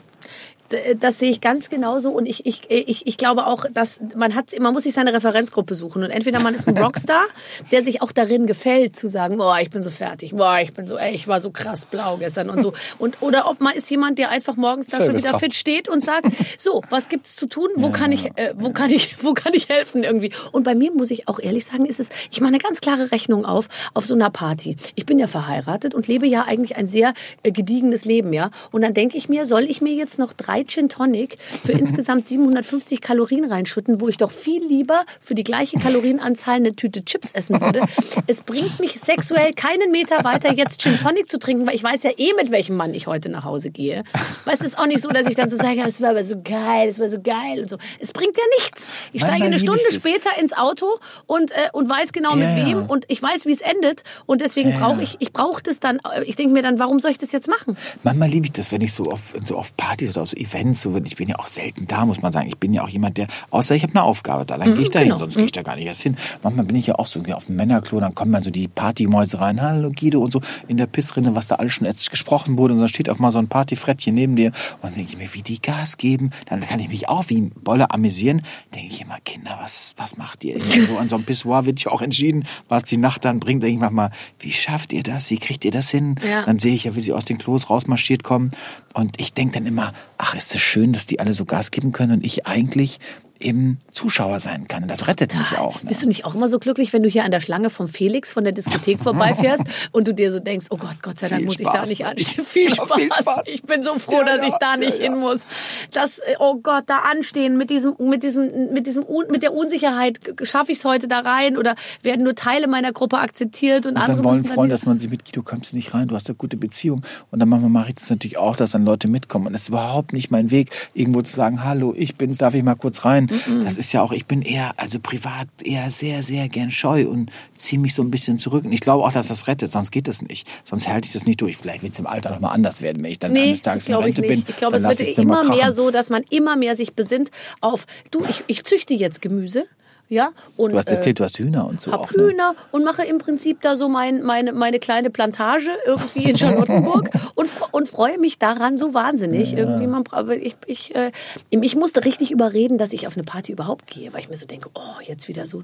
Speaker 2: das sehe ich ganz genauso und ich, ich, ich, ich glaube auch, dass man hat, man muss sich seine Referenzgruppe suchen und entweder man ist ein Rockstar, der sich auch darin gefällt zu sagen, boah, ich bin so fertig, boah, ich bin so, ey, ich war so krass blau gestern und so und oder ob man ist jemand, der einfach morgens da schon wieder fit steht und sagt, so, was gibt's zu tun, wo kann ich, äh, wo kann ich, wo kann ich helfen irgendwie? Und bei mir muss ich auch ehrlich sagen, ist es, ich mache eine ganz klare Rechnung auf auf so einer Party. Ich bin ja verheiratet und lebe ja eigentlich ein sehr äh, gediegenes Leben, ja. Und dann denke ich mir, soll ich mir jetzt noch drei Gin Tonic für insgesamt 750 Kalorien reinschütten, wo ich doch viel lieber für die gleiche Kalorienanzahl eine Tüte Chips essen würde. Es bringt mich sexuell keinen Meter weiter, jetzt Gin Tonic zu trinken, weil ich weiß ja eh, mit welchem Mann ich heute nach Hause gehe. Weißt es ist auch nicht so, dass ich dann so sage, es war aber so geil, es war so geil und so. Es bringt ja nichts. Ich steige eine Stunde später ins Auto und, äh, und weiß genau mit ja, wem und ich weiß, wie es endet und deswegen ja. brauche ich, ich brauche das dann, ich denke mir dann, warum soll ich das jetzt machen?
Speaker 4: Manchmal liebe ich das, wenn ich so auf, so auf Partys oder auf so Events, so, ich bin ja auch selten da, muss man sagen. Ich bin ja auch jemand, der, außer ich habe eine Aufgabe da, dann mhm, gehe ich da hin, genau. sonst mhm. gehe ich da gar nicht erst hin. Manchmal bin ich ja auch so auf dem Männerklo, dann kommen dann so die Partymäuse rein, hallo Guido und so, in der Pissrinne, was da alles schon jetzt gesprochen wurde und dann steht auch mal so ein Partyfrettchen neben dir und dann denke ich mir, wie die Gas geben, dann kann ich mich auch wie ein Bolle amüsieren, denke ich immer, Kinder, was, was macht ihr? so an so einem Pissoir wird ja auch entschieden, was die Nacht dann bringt, denke ich manchmal, wie schafft ihr das? Wie kriegt ihr das hin? Ja. Dann sehe ich ja, wie sie aus den Klos rausmarschiert kommen und ich denke dann immer, ach, ist das schön, dass die alle so Gas geben können und ich eigentlich eben Zuschauer sein kann. Und das rettet mich auch.
Speaker 2: Ne? Bist du nicht auch immer so glücklich, wenn du hier an der Schlange vom Felix von der Diskothek vorbeifährst und du dir so denkst, oh Gott, Gott sei Dank viel muss Spaß, ich da nicht anstehen. Viel, Spaß. viel Spaß. Ich bin so froh, ja, dass ich da nicht ja, hin muss. Das, äh, oh Gott, da anstehen mit diesem, mit diesem, mit diesem, mit der Unsicherheit, schaffe ich es heute da rein oder werden nur Teile meiner Gruppe akzeptiert und, und andere
Speaker 4: dann wollen Freunde, dass man sie mit, du kommst nicht rein, du hast eine gute Beziehung und dann mache ich das natürlich auch, dass dann Leute mitkommen und es ist überhaupt nicht mein Weg, irgendwo zu sagen, hallo, ich bin's, darf ich mal kurz rein? Mhm. Das ist ja auch, ich bin eher, also privat eher sehr, sehr gern scheu und ziehe mich so ein bisschen zurück. Und ich glaube auch, dass das rettet, sonst geht es nicht. Sonst halte ich das nicht durch. Vielleicht wird es im Alter nochmal anders werden, wenn ich dann nee, eines Tages in Rente bin.
Speaker 2: Ich glaube, es wird immer mehr so, dass man immer mehr sich besinnt auf, du, ich, ich züchte jetzt Gemüse ja,
Speaker 4: und, du hast erzählt, äh, du hast Hühner und so.
Speaker 2: Hab auch, ne? Hühner und mache im Prinzip da so mein, meine, meine kleine Plantage irgendwie in Charlottenburg und, und freue mich daran so wahnsinnig. Ja. Irgendwie man, ich, ich, äh, ich musste richtig überreden, dass ich auf eine Party überhaupt gehe, weil ich mir so denke, oh, jetzt wieder so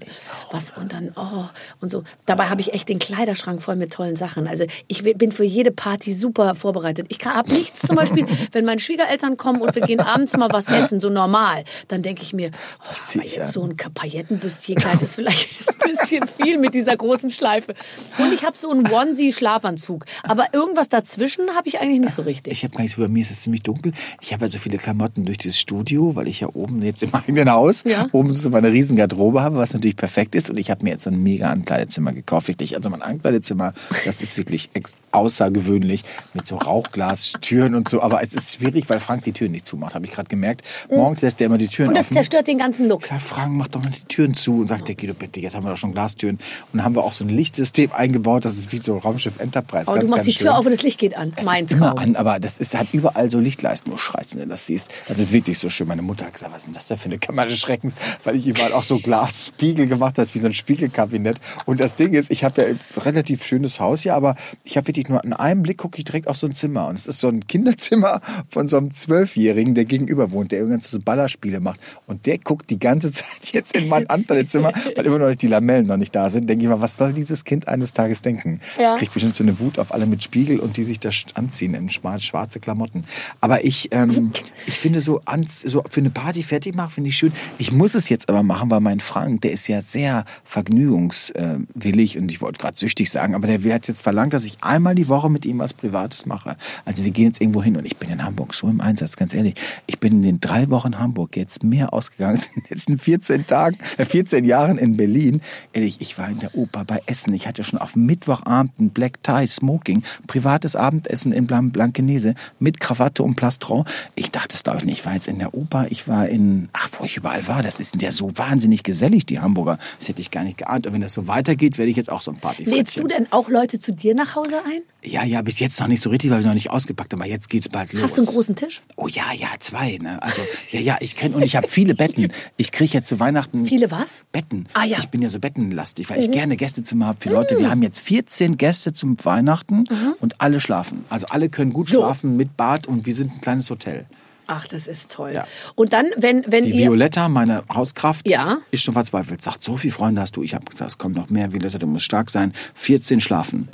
Speaker 2: was und dann, oh, und so. Dabei habe ich echt den Kleiderschrank voll mit tollen Sachen. Also ich bin für jede Party super vorbereitet. Ich habe nichts zum Beispiel, wenn meine Schwiegereltern kommen und wir gehen abends mal was essen, so normal, dann denke ich mir, oh, jetzt so ein Pailletten Seitenbüstchenkleid ist vielleicht ein bisschen viel mit dieser großen Schleife. Und ich habe so einen Onesie-Schlafanzug. Aber irgendwas dazwischen habe ich eigentlich nicht so richtig.
Speaker 4: Ich habe gar nicht so, bei mir ist es ziemlich dunkel. Ich habe ja so viele Klamotten durch dieses Studio, weil ich ja oben jetzt im eigenen Haus ja. oben so meine riesen Garderobe habe, was natürlich perfekt ist. Und ich habe mir jetzt so ein mega Ankleidezimmer gekauft. Wirklich. Also mein Ankleidezimmer, das ist wirklich außergewöhnlich mit so Rauchglastüren und so. Aber es ist schwierig, weil Frank die Türen nicht zumacht, habe ich gerade gemerkt. Morgens lässt er immer die Türen
Speaker 2: Und das offen. zerstört den ganzen Look.
Speaker 4: Ich sag, Frank, mach doch mal die Türen zu. Und sagt der Guido, bitte, jetzt haben wir doch schon Glastüren. Und dann haben wir auch so ein Lichtsystem eingebaut, das ist wie so Raumschiff Enterprise.
Speaker 2: Aber ganz, du machst die Tür auf und das Licht geht an.
Speaker 4: Es
Speaker 2: mein
Speaker 4: ist Traum. immer an, aber das ist, hat überall so Lichtleisten. Du schreist, wenn du das siehst. Das ist wirklich so schön. Meine Mutter hat gesagt, was ist denn das da für eine Kammer des Schreckens? Weil ich überall auch so Glasspiegel gemacht habe, wie so ein Spiegelkabinett. Und das Ding ist, ich habe ja ein relativ schönes Haus hier, aber ich habe wirklich nur an einem Blick gucke ich direkt auf so ein Zimmer. Und es ist so ein Kinderzimmer von so einem Zwölfjährigen, der gegenüber wohnt, der irgendwann so Ballerspiele macht. Und der guckt die ganze Zeit jetzt in mein Zimmer, weil immer noch die Lamellen noch nicht da sind. Denke ich mal, was soll dieses Kind eines Tages denken? Ja. Das kriegt bestimmt so eine Wut auf alle mit Spiegel und die sich da anziehen in schwarze Klamotten. Aber ich, ähm, ich finde so, an, so für eine Party fertig machen, finde ich schön. Ich muss es jetzt aber machen, weil mein Frank, der ist ja sehr vergnügungswillig und ich wollte gerade süchtig sagen, aber der hat jetzt verlangt, dass ich einmal einmal die Woche mit ihm was Privates mache. Also wir gehen jetzt irgendwo hin und ich bin in Hamburg so im Einsatz, ganz ehrlich. Ich bin in den drei Wochen Hamburg jetzt mehr ausgegangen als in den letzten 14 Tagen, äh 14 Jahren in Berlin. Ehrlich, ich war in der Oper bei Essen. Ich hatte schon auf Mittwochabend ein Black Tie Smoking, privates Abendessen in Blan Blankenese mit Krawatte und Plastron. Ich dachte es glaube ich nicht. Ich war jetzt in der Oper, ich war in, ach, wo ich überall war. Das ist ja so wahnsinnig gesellig, die Hamburger. Das hätte ich gar nicht geahnt. Und wenn das so weitergeht, werde ich jetzt auch so ein Party.
Speaker 2: Lädst du denn auch Leute zu dir nach Hause ein?
Speaker 4: Ja, ja, bis jetzt noch nicht so richtig, weil ich noch nicht ausgepackt habe. Aber jetzt geht's bald los.
Speaker 2: Hast du einen großen Tisch?
Speaker 4: Oh ja, ja, zwei. Ne? Also ja, ja, ich kenne und ich habe viele Betten. Ich kriege jetzt zu Weihnachten
Speaker 2: Viele was?
Speaker 4: Betten.
Speaker 2: Ah, ja. Mhm.
Speaker 4: Ich bin ja so bettenlastig, weil ich gerne Gästezimmer habe für Leute. Wir haben jetzt 14 Gäste zum Weihnachten und alle schlafen. Also alle können gut
Speaker 2: Mhm. So.
Speaker 4: schlafen mit Bad und wir sind ein kleines Hotel.
Speaker 2: Ach, das ist toll.
Speaker 4: Ja.
Speaker 2: Und dann, wenn, wenn
Speaker 4: Die
Speaker 2: ihr...
Speaker 4: Violetta, meine Hauskraft,
Speaker 2: Ja.
Speaker 4: ist schon verzweifelt. Sagt, so viele Freunde hast du. Ich habe gesagt, es kommt noch mehr. Violetta, du musst stark sein. 14 schlafen.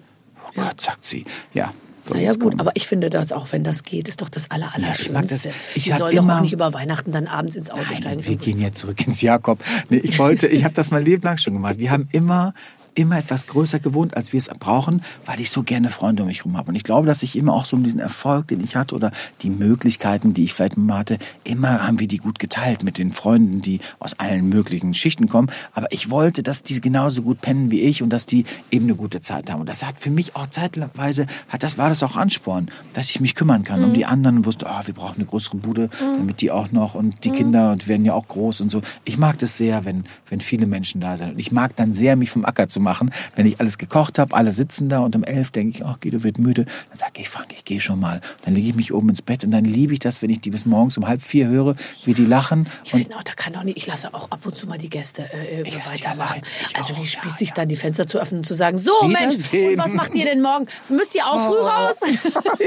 Speaker 4: Oh Gott, sagt sie. Ja.
Speaker 2: Na ja gut,
Speaker 4: kommen.
Speaker 2: aber ich finde das auch, wenn das geht, ist doch das aller,
Speaker 4: Ja, ich mag das.
Speaker 2: Allerschlimmste.
Speaker 4: Ich
Speaker 2: Die soll doch
Speaker 4: immer-
Speaker 2: auch nicht über Weihnachten dann abends ins Auto steigen.
Speaker 4: Nein, wir gehen jetzt zurück ins Jakob. Nee, ich wollte, ich habe das mein Leben lang schon gemacht. Wir haben immer immer etwas größer gewohnt, als wir es brauchen, weil ich so gerne Freunde um mich herum habe. Und ich glaube, dass ich immer auch so um diesen Erfolg, den ich hatte oder die Möglichkeiten, die ich vielleicht mal hatte, immer haben wir die gut geteilt mit den Freunden, die aus allen möglichen Schichten kommen. Aber ich wollte, dass die genauso gut pennen wie ich und dass die eben eine gute Zeit haben. Und das hat für mich auch zeitweise, hat das, war das auch Ansporn, dass ich mich kümmern kann um die anderen und wusste, oh, wir brauchen eine größere Bude, damit die auch noch und die Kinder und werden ja auch groß und so. Ich mag das sehr, wenn, wenn viele Menschen da sind. Und ich mag dann sehr, mich vom Acker zu machen, wenn ich alles gekocht habe, alle sitzen da und um elf denke ich, ach, Guido wird müde. Dann sage ich, Frank, ich gehe schon mal. Dann lege ich mich oben ins Bett und dann liebe ich das, wenn ich die bis morgens um halb vier höre, wie die lachen.
Speaker 2: Ich finde auch, da kann doch nicht, ich lasse auch ab und zu mal die Gäste äh,
Speaker 4: die
Speaker 2: weitermachen. Also
Speaker 4: auch,
Speaker 2: wie spießig
Speaker 4: ja.
Speaker 2: dann die Fenster zu öffnen und zu sagen, so Mensch, und was macht ihr denn morgen? Müsst ihr auch früh raus?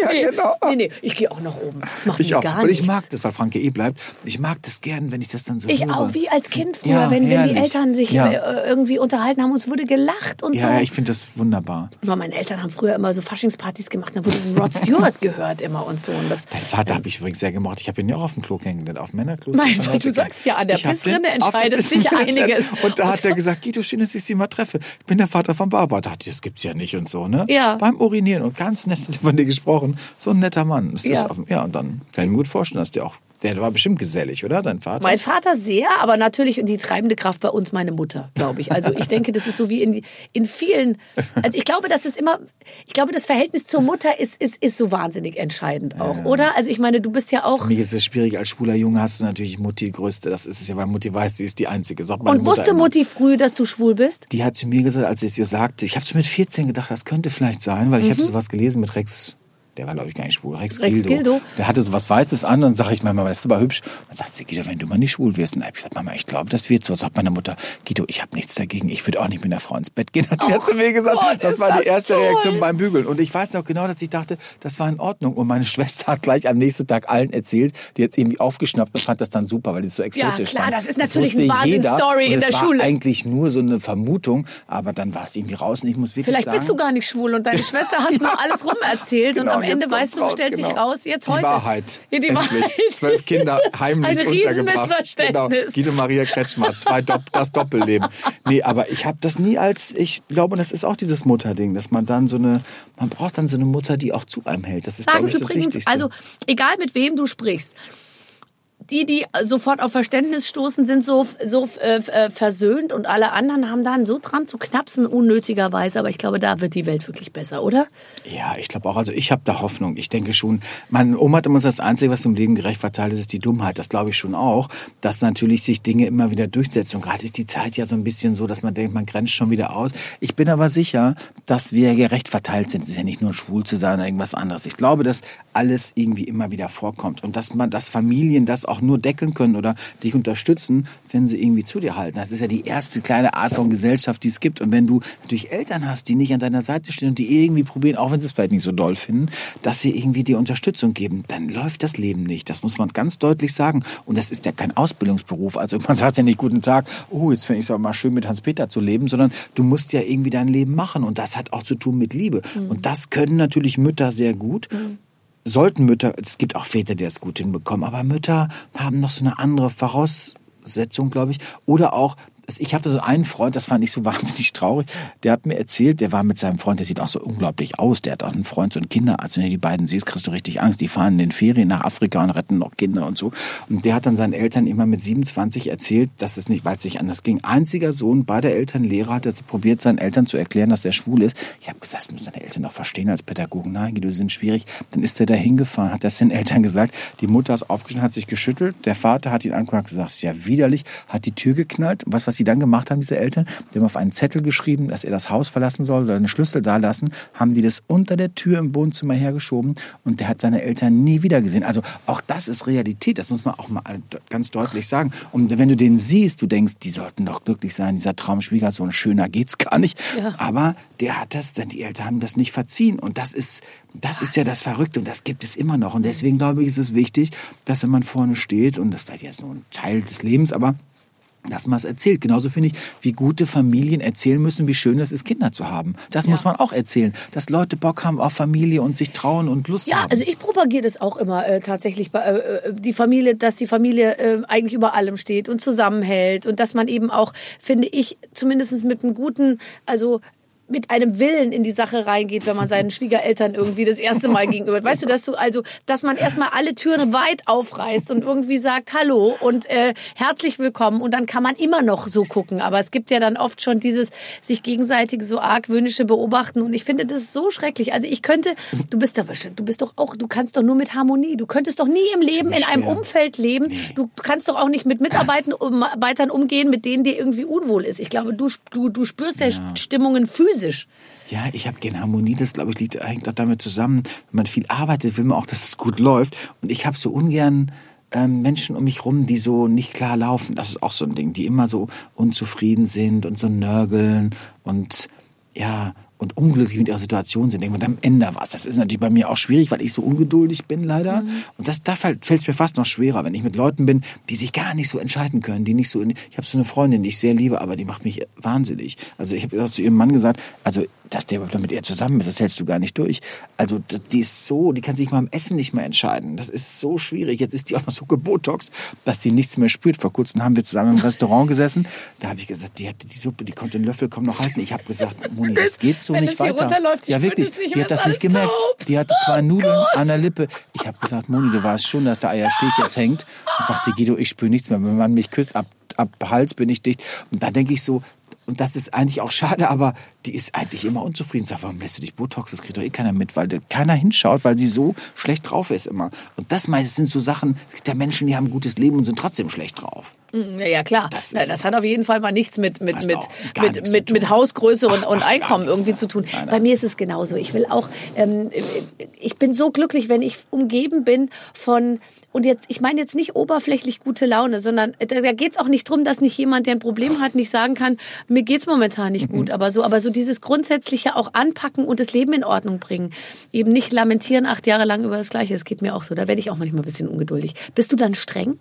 Speaker 4: Ja,
Speaker 2: nee,
Speaker 4: genau.
Speaker 2: nee, nee, ich gehe auch nach oben. Das macht
Speaker 4: Ich
Speaker 2: mir
Speaker 4: auch.
Speaker 2: gar
Speaker 4: Und ich
Speaker 2: nichts.
Speaker 4: mag das, weil Franke eh bleibt. Ich mag das gern, wenn ich das dann so
Speaker 2: Ich
Speaker 4: höre.
Speaker 2: auch, wie als Kind früher,
Speaker 4: Ja,
Speaker 2: wenn, wenn die. Eltern sich äh, irgendwie unterhalten haben und es wurde gelacht und
Speaker 4: Ja,
Speaker 2: so.
Speaker 4: ja, ich finde das wunderbar.
Speaker 2: Aber meine Eltern haben früher immer so Faschingspartys gemacht, da wurde Rod Stewart gehört immer und so. Und das,
Speaker 4: Dein Vater habe ich übrigens sehr gemocht. Ich habe ihn ja auch auf dem Klo kennengelernt, auf Männerklo.
Speaker 2: Mein Vater, du sagst ja, an der Pissrinne
Speaker 4: den
Speaker 2: entscheidet sich einiges.
Speaker 4: Und da hat er gesagt, Guido, schön, dass ich Sie mal treffe. Ich bin der Vater von Barbara. Da dachte ich, das gibt's ja nicht und so, ne?
Speaker 2: Ja.
Speaker 4: Beim Urinieren und ganz nett hat er von dir gesprochen. So ein netter Mann. Das ist
Speaker 2: Ja.
Speaker 4: auf, ja, und dann kann ich mir gut vorstellen, dass der auch, der war bestimmt gesellig, oder? Dein Vater?
Speaker 2: Mein Vater sehr, aber natürlich die treibende Kraft bei uns meine Mutter, glaube ich. Also ich denke, das ist so wie in, in vielen. Also ich glaube, dass es immer, ich glaube, das Verhältnis zur Mutter ist, ist, ist so wahnsinnig entscheidend auch, oder? Also ich meine, du bist ja auch.
Speaker 4: Für mich ist es schwierig, als schwuler Junge hast du natürlich Mutti die größte. Das ist es ja, weil Mutti weiß, sie ist die Einzige. Sagt meine
Speaker 2: Und
Speaker 4: Mutter
Speaker 2: wusste
Speaker 4: immer.
Speaker 2: Mutti früh, dass du schwul bist?
Speaker 4: Die hat zu mir gesagt, als ich es ihr sagte, ich habe so mit 14 gedacht, das könnte vielleicht sein, weil ich habe sowas gelesen mit Rex, der war glaube ich gar nicht schwul, Rex.
Speaker 2: Rex
Speaker 4: Gildo.
Speaker 2: Gildo.
Speaker 4: Der hatte so was Weißes an und sage ich Mama, das ist aber hübsch. Dann sagt sie, Guido, wenn du mal nicht schwul wirst. Und dann hab ich gesagt, Mama, ich glaube, das wird so. Sagt meine Mutter, Guido, ich habe nichts dagegen, ich würde auch nicht mit einer Frau ins Bett gehen. Hat die hat zu mir gesagt,
Speaker 2: Gott,
Speaker 4: das war
Speaker 2: das
Speaker 4: die erste
Speaker 2: toll.
Speaker 4: Reaktion beim Bügeln. Und ich weiß noch genau, dass ich dachte, das war in Ordnung. Und meine Schwester hat gleich am nächsten Tag allen erzählt, die hat irgendwie aufgeschnappt und fand das dann super, weil die es so exotisch
Speaker 2: klar,
Speaker 4: fand.
Speaker 2: das ist natürlich
Speaker 4: wusste
Speaker 2: eine. Wahnsinnsstory in der
Speaker 4: war
Speaker 2: Schule.
Speaker 4: eigentlich nur so eine Vermutung, aber dann war es irgendwie raus und ich muss wirklich
Speaker 2: Vielleicht
Speaker 4: sagen,
Speaker 2: bist du gar nicht schwul und deine Schwester hat nur alles rumerzählt
Speaker 4: Genau,
Speaker 2: und am
Speaker 4: jetzt
Speaker 2: Ende weißt du,
Speaker 4: raus,
Speaker 2: stellt sich
Speaker 4: genau.
Speaker 2: raus, jetzt
Speaker 4: die
Speaker 2: heute.
Speaker 4: Wahrheit.
Speaker 2: Ja, die
Speaker 4: Endlich.
Speaker 2: Wahrheit.
Speaker 4: Zwölf Kinder heimlich
Speaker 2: Ein
Speaker 4: untergebracht. Genau. Guido Maria Kretschmer, zwei Dopp das Doppelleben. Nee, aber ich habe das nie als, ich glaube, das ist auch dieses Mutterding, dass man dann so eine, man braucht dann so eine Mutter, die auch zu einem hält. Das ist,
Speaker 2: sagen
Speaker 4: glaube ich, das
Speaker 2: übrigens,
Speaker 4: Wichtigste.
Speaker 2: also egal mit wem du sprichst, die, die sofort auf Verständnis stoßen, sind so, so äh, äh, versöhnt und alle anderen haben dann so dran zu knapsen, unnötigerweise. Aber ich glaube, da wird die Welt wirklich besser, oder?
Speaker 4: Ja, ich glaube auch. Also ich habe da Hoffnung. Ich denke schon, meine Oma hat immer gesagt, das Einzige, was im Leben gerecht verteilt ist, ist die Dummheit. Das glaube ich schon auch, dass natürlich sich Dinge immer wieder durchsetzen. Und gerade ist die Zeit ja so ein bisschen so, dass man denkt, man grenzt schon wieder aus. Ich bin aber sicher, dass wir gerecht verteilt sind. Es ist ja nicht nur schwul zu sein oder irgendwas anderes. Ich glaube, dass alles irgendwie immer wieder vorkommt und dass man, dass Familien das auch nur deckeln können oder dich unterstützen, wenn sie irgendwie zu dir halten. Das ist ja die erste kleine Art von Gesellschaft, die es gibt. Und wenn du natürlich Eltern hast, die nicht an deiner Seite stehen und die irgendwie probieren, auch wenn sie es vielleicht nicht so doll finden, dass sie irgendwie dir Unterstützung geben, dann läuft das Leben nicht. Das muss man ganz deutlich sagen. Und das ist ja kein Ausbildungsberuf. Also man sagt ja nicht, guten Tag, oh, jetzt finde ich es aber mal schön, mit Hans-Peter zu leben, sondern du musst ja irgendwie dein Leben machen. Und das hat auch zu tun mit Liebe. Und das können natürlich Mütter sehr gut sollten Mütter, es gibt auch Väter, die das gut hinbekommen, aber Mütter haben noch so eine andere Voraussetzung, glaube ich. Oder auch, ich habe so einen Freund, das fand ich so wahnsinnig traurig. Der hat mir erzählt, der war mit seinem Freund, der sieht auch so unglaublich aus. Der hat auch einen Freund, so einen Kinderarzt. Wenn du die beiden siehst, kriegst du richtig Angst. Die fahren in den Ferien nach Afrika und retten noch Kinder und so. Und der hat dann seinen Eltern immer mit 27 erzählt, dass es nicht, weil es nicht anders ging. Einziger Sohn, beider Eltern Lehrer, hat er probiert, seinen Eltern zu erklären, dass er schwul ist. Ich habe gesagt, das müssen deine Eltern doch verstehen als Pädagogen. Nein, die sind schwierig. Dann ist er da hingefahren, hat das den Eltern gesagt. Die Mutter ist aufgestanden, hat sich geschüttelt. Der Vater hat ihn angeguckt gesagt, das ist ja widerlich, hat die Tür geknallt. Was, was sie dann gemacht haben, diese Eltern, die haben auf einen Zettel geschrieben, dass er das Haus verlassen soll oder einen Schlüssel da lassen, haben die das unter der Tür im Wohnzimmer hergeschoben und der hat seine Eltern nie wieder gesehen. Also auch das ist Realität, das muss man auch mal ganz deutlich sagen. Und wenn du den siehst, du denkst, die sollten doch glücklich sein, dieser Traumschwiegersohn, schöner geht's gar nicht. Ja. Aber der hat das, die Eltern haben das nicht verziehen und das ist, das ist ja das Verrückte und das gibt es immer noch. Und deswegen glaube ich, ist es wichtig, dass wenn man vorne steht, und das ist jetzt nur ein Teil des Lebens, aber dass man es erzählt. Genauso finde ich, wie gute Familien erzählen müssen, wie schön es ist, Kinder zu haben. Das ja. muss man auch erzählen, dass Leute Bock haben auf Familie und sich trauen und Lust
Speaker 2: ja,
Speaker 4: haben.
Speaker 2: Ja, also ich propagiere das auch immer äh, tatsächlich, äh, äh, die Familie, dass die Familie äh, eigentlich über allem steht und zusammenhält und dass man eben auch, finde ich, zumindest mit einem guten, also mit einem Willen in die Sache reingeht, wenn man seinen Schwiegereltern irgendwie das erste Mal gegenüber. Weißt du, dass du also, dass man erstmal alle Türen weit aufreißt und irgendwie sagt Hallo und äh, herzlich willkommen und dann kann man immer noch so gucken. Aber es gibt ja dann oft schon dieses sich gegenseitige so argwöhnische Beobachten und ich finde das so schrecklich. Also ich könnte, du bist da bestimmt, du bist doch auch, du kannst doch nur mit Harmonie. Du könntest doch nie im Leben in einem Umfeld leben. Du kannst doch auch nicht mit Mitarbeitern umgehen, mit denen dir irgendwie unwohl ist. Ich glaube, du, du, du spürst ja, ja Stimmungen physisch physisch.
Speaker 4: Ja, ich habe gerne Harmonie. Das, glaube ich, liegt hängt auch damit zusammen. Wenn man viel arbeitet, will man auch, dass es gut läuft. Und ich habe so ungern ähm, Menschen um mich rum, die so nicht klar laufen. Das ist auch so ein Ding, die immer so unzufrieden sind und so nörgeln und ja, und unglücklich mit ihrer Situation sind, irgendwann am Ende was. Das ist natürlich bei mir auch schwierig, weil ich so ungeduldig bin leider. Mhm. Und das, da fällt es mir fast noch schwerer, wenn ich mit Leuten bin, die sich gar nicht so entscheiden können, die nicht so. In, ich habe so eine Freundin, die ich sehr liebe, aber die macht mich wahnsinnig. Also ich habe zu ihrem Mann gesagt, also dass der überhaupt mit ihr zusammen ist, das hältst du gar nicht durch. Also die ist so, die kann sich mal am Essen nicht mehr entscheiden. Das ist so schwierig. Jetzt ist die auch noch so gebotox, dass sie nichts mehr spürt. Vor kurzem haben wir zusammen im Restaurant gesessen. Da habe ich gesagt, die hatte die Suppe, die konnte den Löffel kaum noch halten. Ich habe gesagt, Moni, das geht so Wenn nicht weiter.
Speaker 2: ja wirklich,
Speaker 4: die hat das nicht gemerkt. Taub. Die hatte zwei oh Nudeln Gott. an der Lippe. Ich habe gesagt, Moni, du weißt schon, dass der Eierstich jetzt hängt. Und sagte Guido, ich spüre nichts mehr. Wenn man mich küsst, ab ab Hals bin ich dicht. Und da denke ich so, und das ist eigentlich auch schade, aber die ist eigentlich immer unzufrieden. Sagt, warum lässt du dich Botox? Das kriegt doch eh keiner mit, weil keiner hinschaut, weil sie so schlecht drauf ist immer. Und das meine ich, sind so Sachen, es gibt ja Menschen, die haben ein gutes Leben und sind trotzdem schlecht drauf.
Speaker 2: Mm, ja, klar. Das, ist, das, hat auf jeden Fall mal nichts mit, mit, mit, mit, mit, mit Hausgröße und, und Einkommen irgendwie zu tun. Nein, nein. Bei mir ist es genauso. Ich will auch, ähm, ich bin so glücklich, wenn ich umgeben bin von, und jetzt, ich meine jetzt nicht oberflächlich gute Laune, sondern da, da geht es auch nicht drum, dass nicht jemand, der ein Problem hat, nicht sagen kann, mir geht's momentan nicht mhm. gut. Aber so, aber so dieses grundsätzliche auch anpacken und das Leben in Ordnung bringen. Eben nicht lamentieren acht Jahre lang über das Gleiche. Das geht mir auch so. Da werde ich auch manchmal ein bisschen ungeduldig. Bist du dann streng?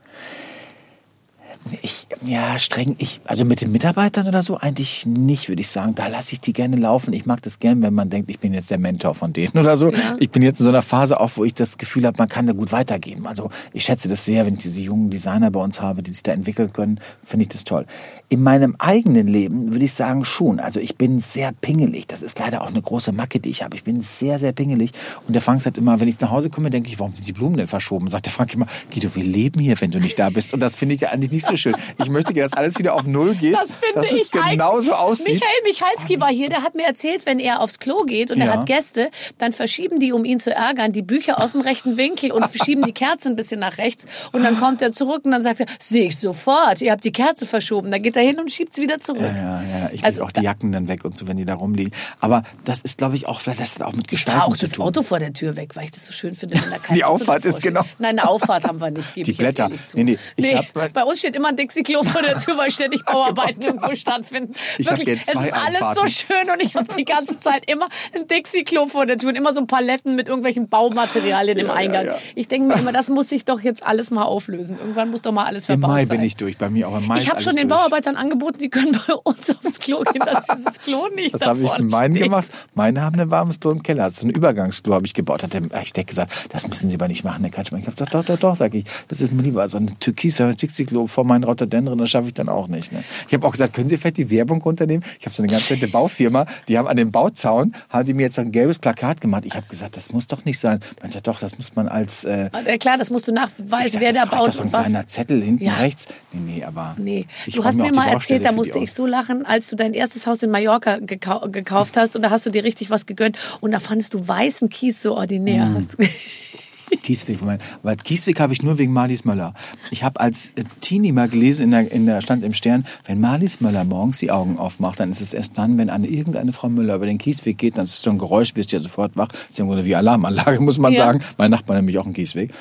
Speaker 4: Ich, ja, streng. Ich, also mit den Mitarbeitern oder so eigentlich nicht, würde ich sagen. Da lasse ich die gerne laufen. Ich mag das gern, wenn man denkt, ich bin jetzt der Mentor von denen oder so. Ja. Ich bin jetzt in so einer Phase auch, wo ich das Gefühl habe, man kann da gut weitergeben. Also ich schätze das sehr, wenn ich diese jungen Designer bei uns habe, die sich da entwickeln können, finde ich das toll. In meinem eigenen Leben würde ich sagen schon. Also ich bin sehr pingelig. Das ist leider auch eine große Macke, die ich habe. Ich bin sehr, sehr pingelig. Und der Frank sagt immer, wenn ich nach Hause komme, denke ich, warum sind die Blumen denn verschoben? Sagt der Frank immer, Guido, wir leben hier, wenn du nicht da bist. Und das finde ich ja eigentlich nicht so schön. Ich möchte dass alles wieder auf Null geht.
Speaker 2: Das finde dass
Speaker 4: ich. Es genauso aussieht.
Speaker 2: Michael Michalski war hier, der hat mir erzählt, wenn er aufs Klo geht und ja. er hat Gäste, dann verschieben die, um ihn zu ärgern, die Bücher aus dem rechten Winkel und verschieben die Kerze ein bisschen nach rechts. Und dann kommt er zurück und dann sagt er, sehe ich sofort, ihr habt die Kerze verschoben. Dann geht er hin und schiebt es wieder zurück. Ja,
Speaker 4: ja, ja. Ich also, auch die Jacken dann weg und so, wenn die da rumliegen. Aber das ist, glaube ich, auch, das hat auch mit Gestalten auch
Speaker 2: zu tun. das Auto vor der Tür weg, weil ich das so schön finde, wenn da kein
Speaker 4: Die Auffahrt ist genau.
Speaker 2: Nein, eine Auffahrt haben wir nicht.
Speaker 4: Die Blätter.
Speaker 2: Nee, nee, nee hab, bei uns steht immer ein Dixie-Klo vor der Tür, weil ständig Bauarbeiten irgendwo stattfinden.
Speaker 4: Ich Wirklich,
Speaker 2: es ist alles Anfahrten. so schön und ich habe die ganze Zeit immer ein Dixie-Klo vor der Tür und immer so Paletten mit irgendwelchen Baumaterialien ja, im Eingang. Ja, ja. Ich denke mir immer, das muss sich doch jetzt alles mal auflösen. Irgendwann muss doch mal alles verbaut sein.
Speaker 4: Im Mai bin ich durch, bei mir auch im Mai
Speaker 2: Ich habe schon den durch. Bauarbeitern angeboten, sie können bei uns aufs Klo gehen, dass dieses Klo nicht
Speaker 4: Das habe ich mit meinen steht. gemacht. Meine haben ein warmes Klo im Keller. So ein Übergangsklo habe ich gebaut. Hat der Architekt gesagt, das müssen Sie aber nicht machen, Herr Katschmann. Ich habe gesagt, doch, doch, doch, sage ich. Das ist mir lieber. So ein türkiser Dixie-Klo vom meinen Rotterdam das schaffe ich dann auch nicht. Ne? Ich habe auch gesagt, können Sie vielleicht die Werbung runternehmen? Ich habe so eine ganz nette Baufirma, die haben an dem Bauzaun, haben die mir jetzt ein gelbes Plakat gemacht. Ich habe gesagt, das muss doch nicht sein. Meinte, doch, das muss man als... Äh,
Speaker 2: Ja, klar, das musst du nachweisen,
Speaker 4: sag,
Speaker 2: wer da baut
Speaker 4: doch so ein
Speaker 2: was.
Speaker 4: kleiner Zettel hinten
Speaker 2: Ja.
Speaker 4: rechts. Nee, nee, aber...
Speaker 2: Nee, du hast
Speaker 4: mir
Speaker 2: mal erzählt, da musste ich so lachen, als du dein erstes Haus in Mallorca gekau gekauft hast und da hast du dir richtig was gegönnt und da fandest du weißen Kies so ordinär.
Speaker 4: Mm. Kiesweg, aber Kiesweg habe ich nur wegen Marlies Möller. Ich habe als äh, Teenie mal gelesen, in der, in der stand im Stern, wenn Marlies Möller morgens die Augen aufmacht, dann ist es erst dann, wenn eine irgendeine Frau Müller über den Kiesweg geht, dann ist es so ein Geräusch, wirst du ja sofort wach. Das ist ja im Grunde wie Alarmanlage, muss man
Speaker 2: Ja.
Speaker 4: sagen. Mein Nachbar hat nämlich auch einen Kiesweg.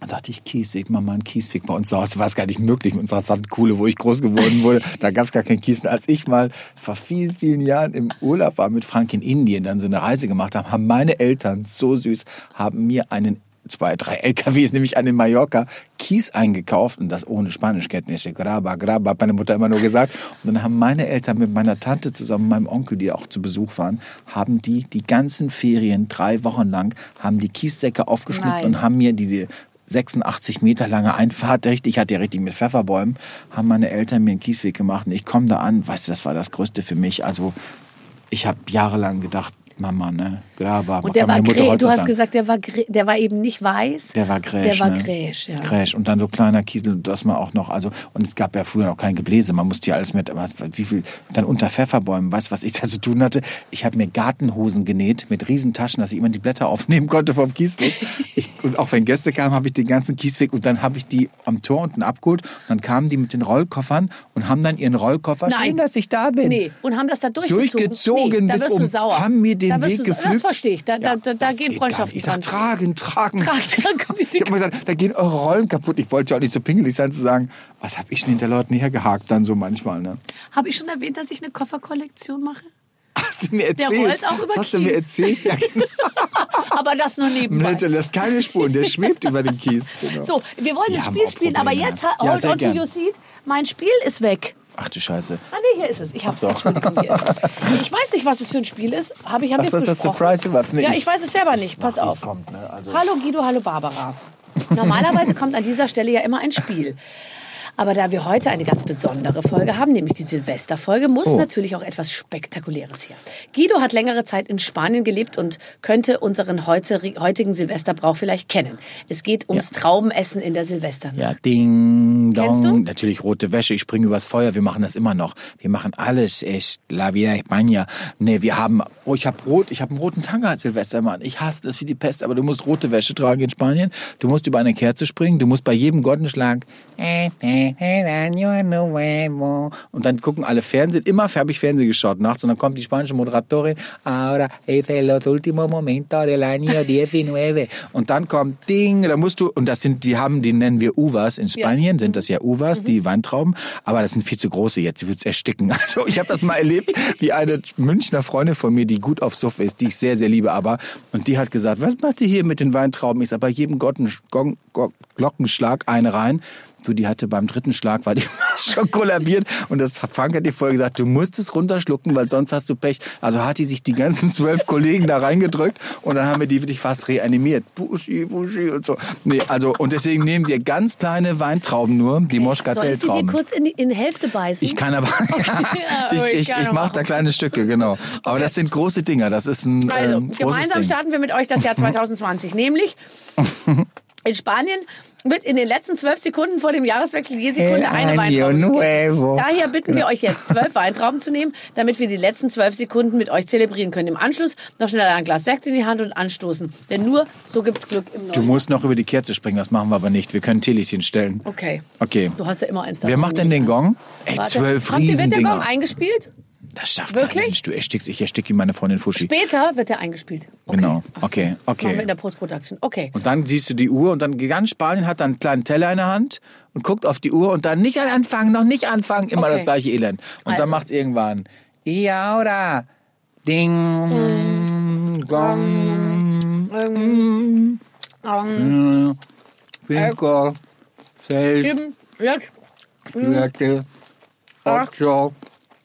Speaker 4: Da dachte ich, Kiesweg, Mama, ein Kiesweg bei uns zu Hause war es gar nicht möglich mit unserer Sandkuhle, wo ich groß geworden wurde. Da gab es gar keinen Kies. Als ich mal vor vielen, vielen Jahren im Urlaub war mit Frank in Indien, dann so eine Reise gemacht habe, haben meine Eltern, so süß, haben mir einen zwei, drei LKWs, nämlich an den Mallorca, Kies eingekauft und das ohne Spanischkenntnisse. Graba, graba, hat meine Mutter immer nur gesagt. Und dann haben meine Eltern mit meiner Tante zusammen, meinem Onkel, die auch zu Besuch waren, haben die die ganzen Ferien, drei Wochen lang, haben die Kiessäcke aufgeschnitten
Speaker 2: Nein.
Speaker 4: und haben mir diese 86 Meter lange Einfahrt, richtig, hatte ja richtig mit Pfefferbäumen, haben meine Eltern mir einen Kiesweg gemacht und ich komme da an, weißt du, das war das Größte für mich. Also ich habe jahrelang gedacht, Mama, ne, Graba,
Speaker 2: Und der war
Speaker 4: Mutter
Speaker 2: du hast gesagt, der war, der war eben nicht weiß.
Speaker 4: Der war gräsch.
Speaker 2: Der war
Speaker 4: ne?
Speaker 2: gräsch, ja.
Speaker 4: Gräsch. Und dann so kleiner Kiesel, das man auch noch, also, und es gab ja früher noch kein Gebläse, man musste ja alles mit, was, wie viel, dann unter Pfefferbäumen, weißt du, was ich da zu tun hatte? Ich habe mir Gartenhosen genäht mit Riesentaschen, dass ich immer die Blätter aufnehmen konnte vom Kiesweg. Ich, und auch wenn Gäste kamen, habe ich den ganzen Kiesweg und dann habe ich die am Tor unten abgeholt und dann kamen die mit den Rollkoffern und haben dann ihren Rollkoffer,
Speaker 2: Nein.
Speaker 4: schön, dass ich da bin.
Speaker 2: Nee, und haben das da durchgezogen.
Speaker 4: Durchgezogen
Speaker 2: nee, da
Speaker 4: bis
Speaker 2: wirst du
Speaker 4: um-
Speaker 2: sauer.
Speaker 4: haben mir den
Speaker 2: da wirst
Speaker 4: Weg
Speaker 2: du,
Speaker 4: gepflückt.
Speaker 2: Das verstehe ich. Da,
Speaker 4: Ja,
Speaker 2: da, da, gehen. Freundschaften
Speaker 4: Ich sag,
Speaker 2: dran.
Speaker 4: tragen, tragen.
Speaker 2: Tragen, tragen.
Speaker 4: Ich habe mal gesagt, da gehen eure Rollen kaputt. Ich wollte ja auch nicht so pingelig sein zu sagen, was habe ich denn hinter Leuten hergehakt dann so manchmal, ne?
Speaker 2: Habe ich schon erwähnt, dass ich eine Kofferkollektion mache?
Speaker 4: Hast du mir
Speaker 2: Der
Speaker 4: erzählt?
Speaker 2: rollt auch über
Speaker 4: das hast du mir
Speaker 2: Kies.
Speaker 4: erzählt, ja genau.
Speaker 2: Aber das nur nebenbei.
Speaker 4: Der lässt keine Spuren, der schwebt über den Kies. Genau.
Speaker 2: So, wir wollen
Speaker 4: Wir
Speaker 2: ein Spiel spielen, aber jetzt,
Speaker 4: Ja,
Speaker 2: hold on to your seat, mein Spiel ist weg.
Speaker 4: Ach du Scheiße.
Speaker 2: Ah nee, hier ist es. Ich hab's,
Speaker 4: so.
Speaker 2: Entschuldigung, hier ist es. Ich weiß nicht, was es für ein Spiel ist. Habe ich, hab
Speaker 4: Ach,
Speaker 2: ich's
Speaker 4: das
Speaker 2: besprochen?
Speaker 4: Surprise überhaupt nicht.
Speaker 2: Ja, ich weiß es selber nicht. Pass
Speaker 4: Ach,
Speaker 2: auf.
Speaker 4: kommt, ne? Also-
Speaker 2: Hallo Guido, hallo Barbara. Normalerweise kommt an dieser Stelle ja immer ein Spiel. Aber da wir heute eine ganz besondere Folge haben, nämlich die Silvesterfolge, muss
Speaker 4: Oh.
Speaker 2: natürlich auch etwas Spektakuläres her. Guido hat längere Zeit in Spanien gelebt und könnte unseren heute, heutigen Silvesterbrauch vielleicht kennen. Es geht ums Traubenessen in der Silvesternacht.
Speaker 4: Ja, ding,
Speaker 2: Kennst
Speaker 4: dong.
Speaker 2: du?
Speaker 4: Natürlich rote Wäsche, ich springe übers Feuer, wir machen das immer noch. Wir machen alles, echt, la vida España. Nee, wir haben, oh, ich habe rot, ich habe einen roten Tanga als Silvestermann. Ich hasse das wie die Pest, aber du musst rote Wäsche tragen in Spanien. Du musst über eine Kerze springen, du musst bei jedem Glockenschlag und dann gucken alle Fernsehen, immer habe ich Fernsehen geschaut nachts. Und dann kommt die spanische Moderatorin, ahora es los últimos momentos del año 19 und dann kommt Ding, da musst du, und das sind, die haben, die nennen wir Uvas. In Spanien, sind das ja Uvas, die Weintrauben, aber das sind viel zu große jetzt, sie wird's ersticken. Also ich habe das mal erlebt, wie eine Münchner Freundin von mir, die gut auf Suff ist, die ich sehr, sehr liebe, aber, und die hat gesagt, was macht ihr hier mit den Weintrauben? Ich sag, bei jedem Gong, Glockenschlag eine rein. Du, die hatte beim dritten Schlag, war die schon kollabiert. Und das Frank hat dir vorher gesagt, du musst es runterschlucken, weil sonst hast du Pech. Also hat die sich die ganzen zwölf Kollegen da reingedrückt und dann haben wir die wirklich fast reanimiert. Buschi, Buschi und so. Nee, also, und deswegen nehmen wir ganz kleine Weintrauben nur, die
Speaker 2: Soll ich sie dir
Speaker 4: Moschkatelltrauben.
Speaker 2: kurz in, die, in Hälfte beißen?
Speaker 4: Ich kann aber,
Speaker 2: Ja,
Speaker 4: ich,
Speaker 2: ich
Speaker 4: ich, mache da kleine Stücke, genau. Aber das sind große Dinger, das ist ein
Speaker 2: Also,
Speaker 4: ähm, großes
Speaker 2: gemeinsam
Speaker 4: Ding.
Speaker 2: starten wir mit euch das Jahr 2020. Nämlich in Spanien wird in den letzten zwölf Sekunden vor dem Jahreswechsel je Sekunde eine Weintraube
Speaker 4: nuevo.
Speaker 2: Daher bitten wir euch jetzt, zwölf Weintrauben zu nehmen, damit wir die letzten zwölf Sekunden mit euch zelebrieren können. Im Anschluss noch schnell ein Glas Sekt in die Hand und anstoßen. Denn nur so gibt's Glück im
Speaker 4: Du
Speaker 2: Neuen.
Speaker 4: musst noch über die Kerze springen, das machen wir aber nicht. Wir können Teelichtchen stellen.
Speaker 2: Okay.
Speaker 4: Okay.
Speaker 2: Du hast ja immer eins
Speaker 4: Wer
Speaker 2: davon.
Speaker 4: macht denn den Gong? Ey,
Speaker 2: Warte.
Speaker 4: zwölf
Speaker 2: Kommt, wird der Gong eingespielt?
Speaker 4: Das schafft
Speaker 2: Wirklich?
Speaker 4: kein Mensch. Du erstickst, ich erstick wie meine Freundin Fuschi.
Speaker 2: Später wird der eingespielt. Okay.
Speaker 4: Genau.
Speaker 2: So.
Speaker 4: Okay,
Speaker 2: Das
Speaker 4: okay.
Speaker 2: machen wir in der Post-Production. Okay.
Speaker 4: Und dann siehst du die Uhr und dann ganz Spanien hat dann einen kleinen Teller in der Hand und guckt auf die Uhr und dann nicht anfangen, noch nicht anfangen, immer
Speaker 2: Okay.
Speaker 4: das gleiche Elend. Und
Speaker 2: Also.
Speaker 4: dann macht's irgendwann. Y ahora. Ding. Gong. Seis.
Speaker 2: sieben, sechs,
Speaker 4: Siete.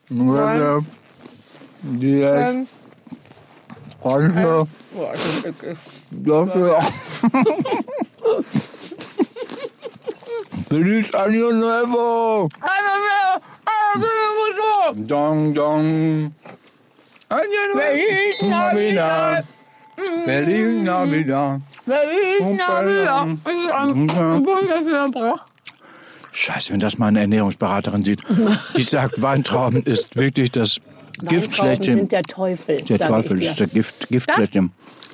Speaker 4: Ocho. Nueve. Diez.
Speaker 2: ähm,
Speaker 4: Once.
Speaker 2: boah, das ist eklig.
Speaker 4: Doce. Feliz Año Nuevo. Dong, dong. Año
Speaker 2: Feliz
Speaker 4: Nuevo.
Speaker 2: Navidad.
Speaker 4: Feliz Navidad.
Speaker 2: Feliz Navidad.
Speaker 4: Scheiße, wenn das mal eine Ernährungsberaterin sieht. Die sagt, Weintrauben ist wirklich das Gift
Speaker 2: Weintrauben
Speaker 4: schlechthin.
Speaker 2: sind der Teufel.
Speaker 4: Der Teufel ist der Gift, Gift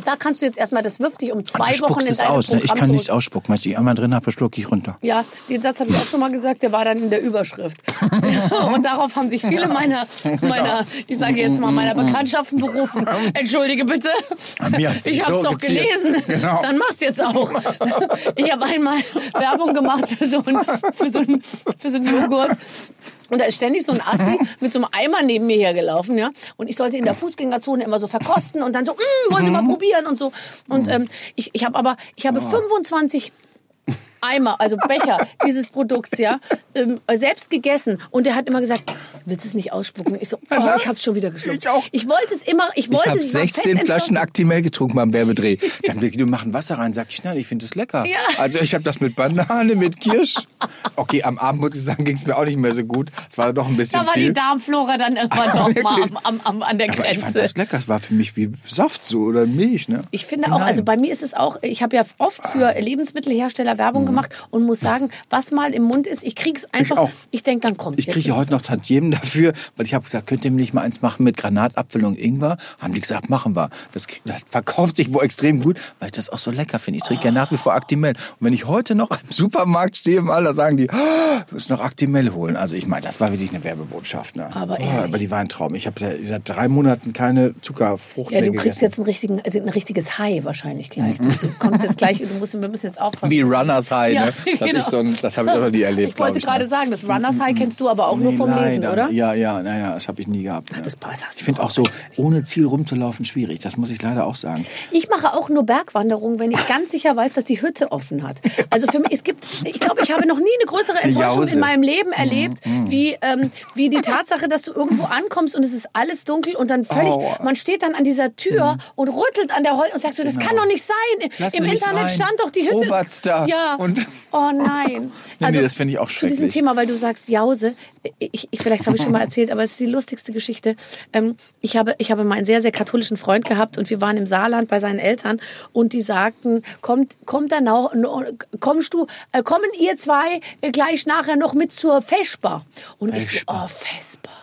Speaker 2: Da- kannst du jetzt erstmal, das wirft dich um zwei
Speaker 4: Du
Speaker 2: Wochen in
Speaker 4: es
Speaker 2: deinem
Speaker 4: aus. Ne? Ich kann nichts ausspucken. Als ich einmal drin habe, schlucke ich runter.
Speaker 2: Ja, den Satz habe ich auch schon mal gesagt, der war dann in der Überschrift. Und darauf haben sich viele meiner, meiner ich sage jetzt mal, meiner Bekanntschaften berufen. Entschuldige bitte. Ich habe es
Speaker 4: so
Speaker 2: doch gelesen.
Speaker 4: Genau.
Speaker 2: Dann mach's jetzt auch. Ich habe einmal Werbung gemacht für so einen für so einen- für so einen Joghurt. Und da ist ständig so ein Assi mit so einem Eimer neben mir hergelaufen, ja. Und ich sollte in der Fußgängerzone immer so verkosten und dann so, mm, wollen Sie mal probieren und so. Und ähm, ich, ich habe aber, ich habe 25 Eimer, also Becher dieses Produkts, ja, ähm, selbst gegessen. Und er hat immer gesagt, willst du es nicht ausspucken? Ich so, oh, ich habe es schon wieder geschluckt.
Speaker 4: Ich auch.
Speaker 2: Ich wollte es immer, ich
Speaker 4: Ich
Speaker 2: wollte
Speaker 4: habe
Speaker 2: es war
Speaker 4: 16
Speaker 2: fest
Speaker 4: Flaschen. Actimel getrunken beim Werbedreh. Dann haben die, du machen Wasser rein, sag ich, nein, ich finde es lecker.
Speaker 2: Ja.
Speaker 4: Also ich habe das mit Banane, mit Kirsch. Okay, am Abend muss ich sagen, ging es mir auch nicht mehr so gut. Es war doch ein bisschen
Speaker 2: Da war
Speaker 4: viel.
Speaker 2: die Darmflora dann irgendwann doch mal am, am, am, an der
Speaker 4: Aber ich fand
Speaker 2: Grenze.
Speaker 4: das lecker. Es war für mich wie Saft so oder Milch. Ne?
Speaker 2: Ich finde auch,
Speaker 4: Nein.
Speaker 2: also bei mir ist es auch, ich habe ja oft für Lebensmittelhersteller Werbung gemacht und muss sagen, was mal im Mund ist, ich krieg's einfach,
Speaker 4: auch.
Speaker 2: ich denke, dann kommt
Speaker 4: Ich
Speaker 2: jetzt
Speaker 4: kriege ja heute noch Tantiemen dafür, weil ich habe gesagt, könnt ihr mir nicht mal eins machen mit Granatapfel und Ingwer? Haben die gesagt, machen wir. Das, das verkauft sich wohl extrem gut, weil ich das auch so lecker finde. Ich trinke ja nach wie vor Actimel. Und wenn ich heute noch im Supermarkt stehe, mal, da sagen die, oh, du musst noch Actimel holen. Also ich meine, das war wirklich eine Werbebotschaft. Ne?
Speaker 2: Aber
Speaker 4: oh, über die Weintrauben. Ich habe seit, seit drei Monaten keine Zuckerfrucht
Speaker 2: Ja,
Speaker 4: mehr
Speaker 2: du kriegst
Speaker 4: gegessen.
Speaker 2: jetzt richtigen, also ein richtiges High wahrscheinlich gleich. Du, du kommst jetzt gleich, du musst, wir müssen jetzt aufpassen.
Speaker 4: Wie Runners High,
Speaker 2: Ja,
Speaker 4: ne? Das,
Speaker 2: genau.
Speaker 4: ist so ein, das habe ich auch noch nie erlebt,
Speaker 2: Ich wollte
Speaker 4: ich,
Speaker 2: gerade
Speaker 4: ne?
Speaker 2: sagen, das Runners High kennst du aber auch nur
Speaker 4: Nee,
Speaker 2: vom Lesen,
Speaker 4: leider.
Speaker 2: oder?
Speaker 4: Ja, ja, naja, das habe ich nie gehabt. ne?
Speaker 2: das passt, hast du
Speaker 4: ich finde auch so, ohne Ziel rumzulaufen, schwierig. Das muss ich leider auch sagen.
Speaker 2: Ich mache auch nur Bergwanderungen, wenn ich ganz sicher weiß, dass die Hütte offen hat. Also für mich, es gibt, ich glaube, ich habe noch nie eine größere Enttäuschung in meinem Leben erlebt, wie, ähm, wie die Tatsache, dass du irgendwo ankommst und es ist alles dunkel und dann völlig,
Speaker 4: Oh.
Speaker 2: man steht dann an dieser Tür und rüttelt an der Holz und sagst du, das kann doch nicht sein.
Speaker 4: Lassen
Speaker 2: Im Internet
Speaker 4: rein.
Speaker 2: stand doch die Hütte. ist-. Ja.
Speaker 4: Und-
Speaker 2: oh nein.
Speaker 4: Nee, nee, das finde ich auch
Speaker 2: Zu diesem
Speaker 4: schrecklich.
Speaker 2: Thema, weil du sagst Jause, ich, ich, vielleicht habe ich schon mal erzählt, aber es ist die lustigste Geschichte. Ähm, ich, habe, ich habe mal einen sehr, sehr katholischen Freund gehabt und wir waren im Saarland bei seinen Eltern und die sagten, kommt, kommt dann auch, kommst du, äh, kommen ihr zwei gleich nachher noch mit zur Vesper? Und ich so,
Speaker 4: Vesper.
Speaker 2: oh, Vesper.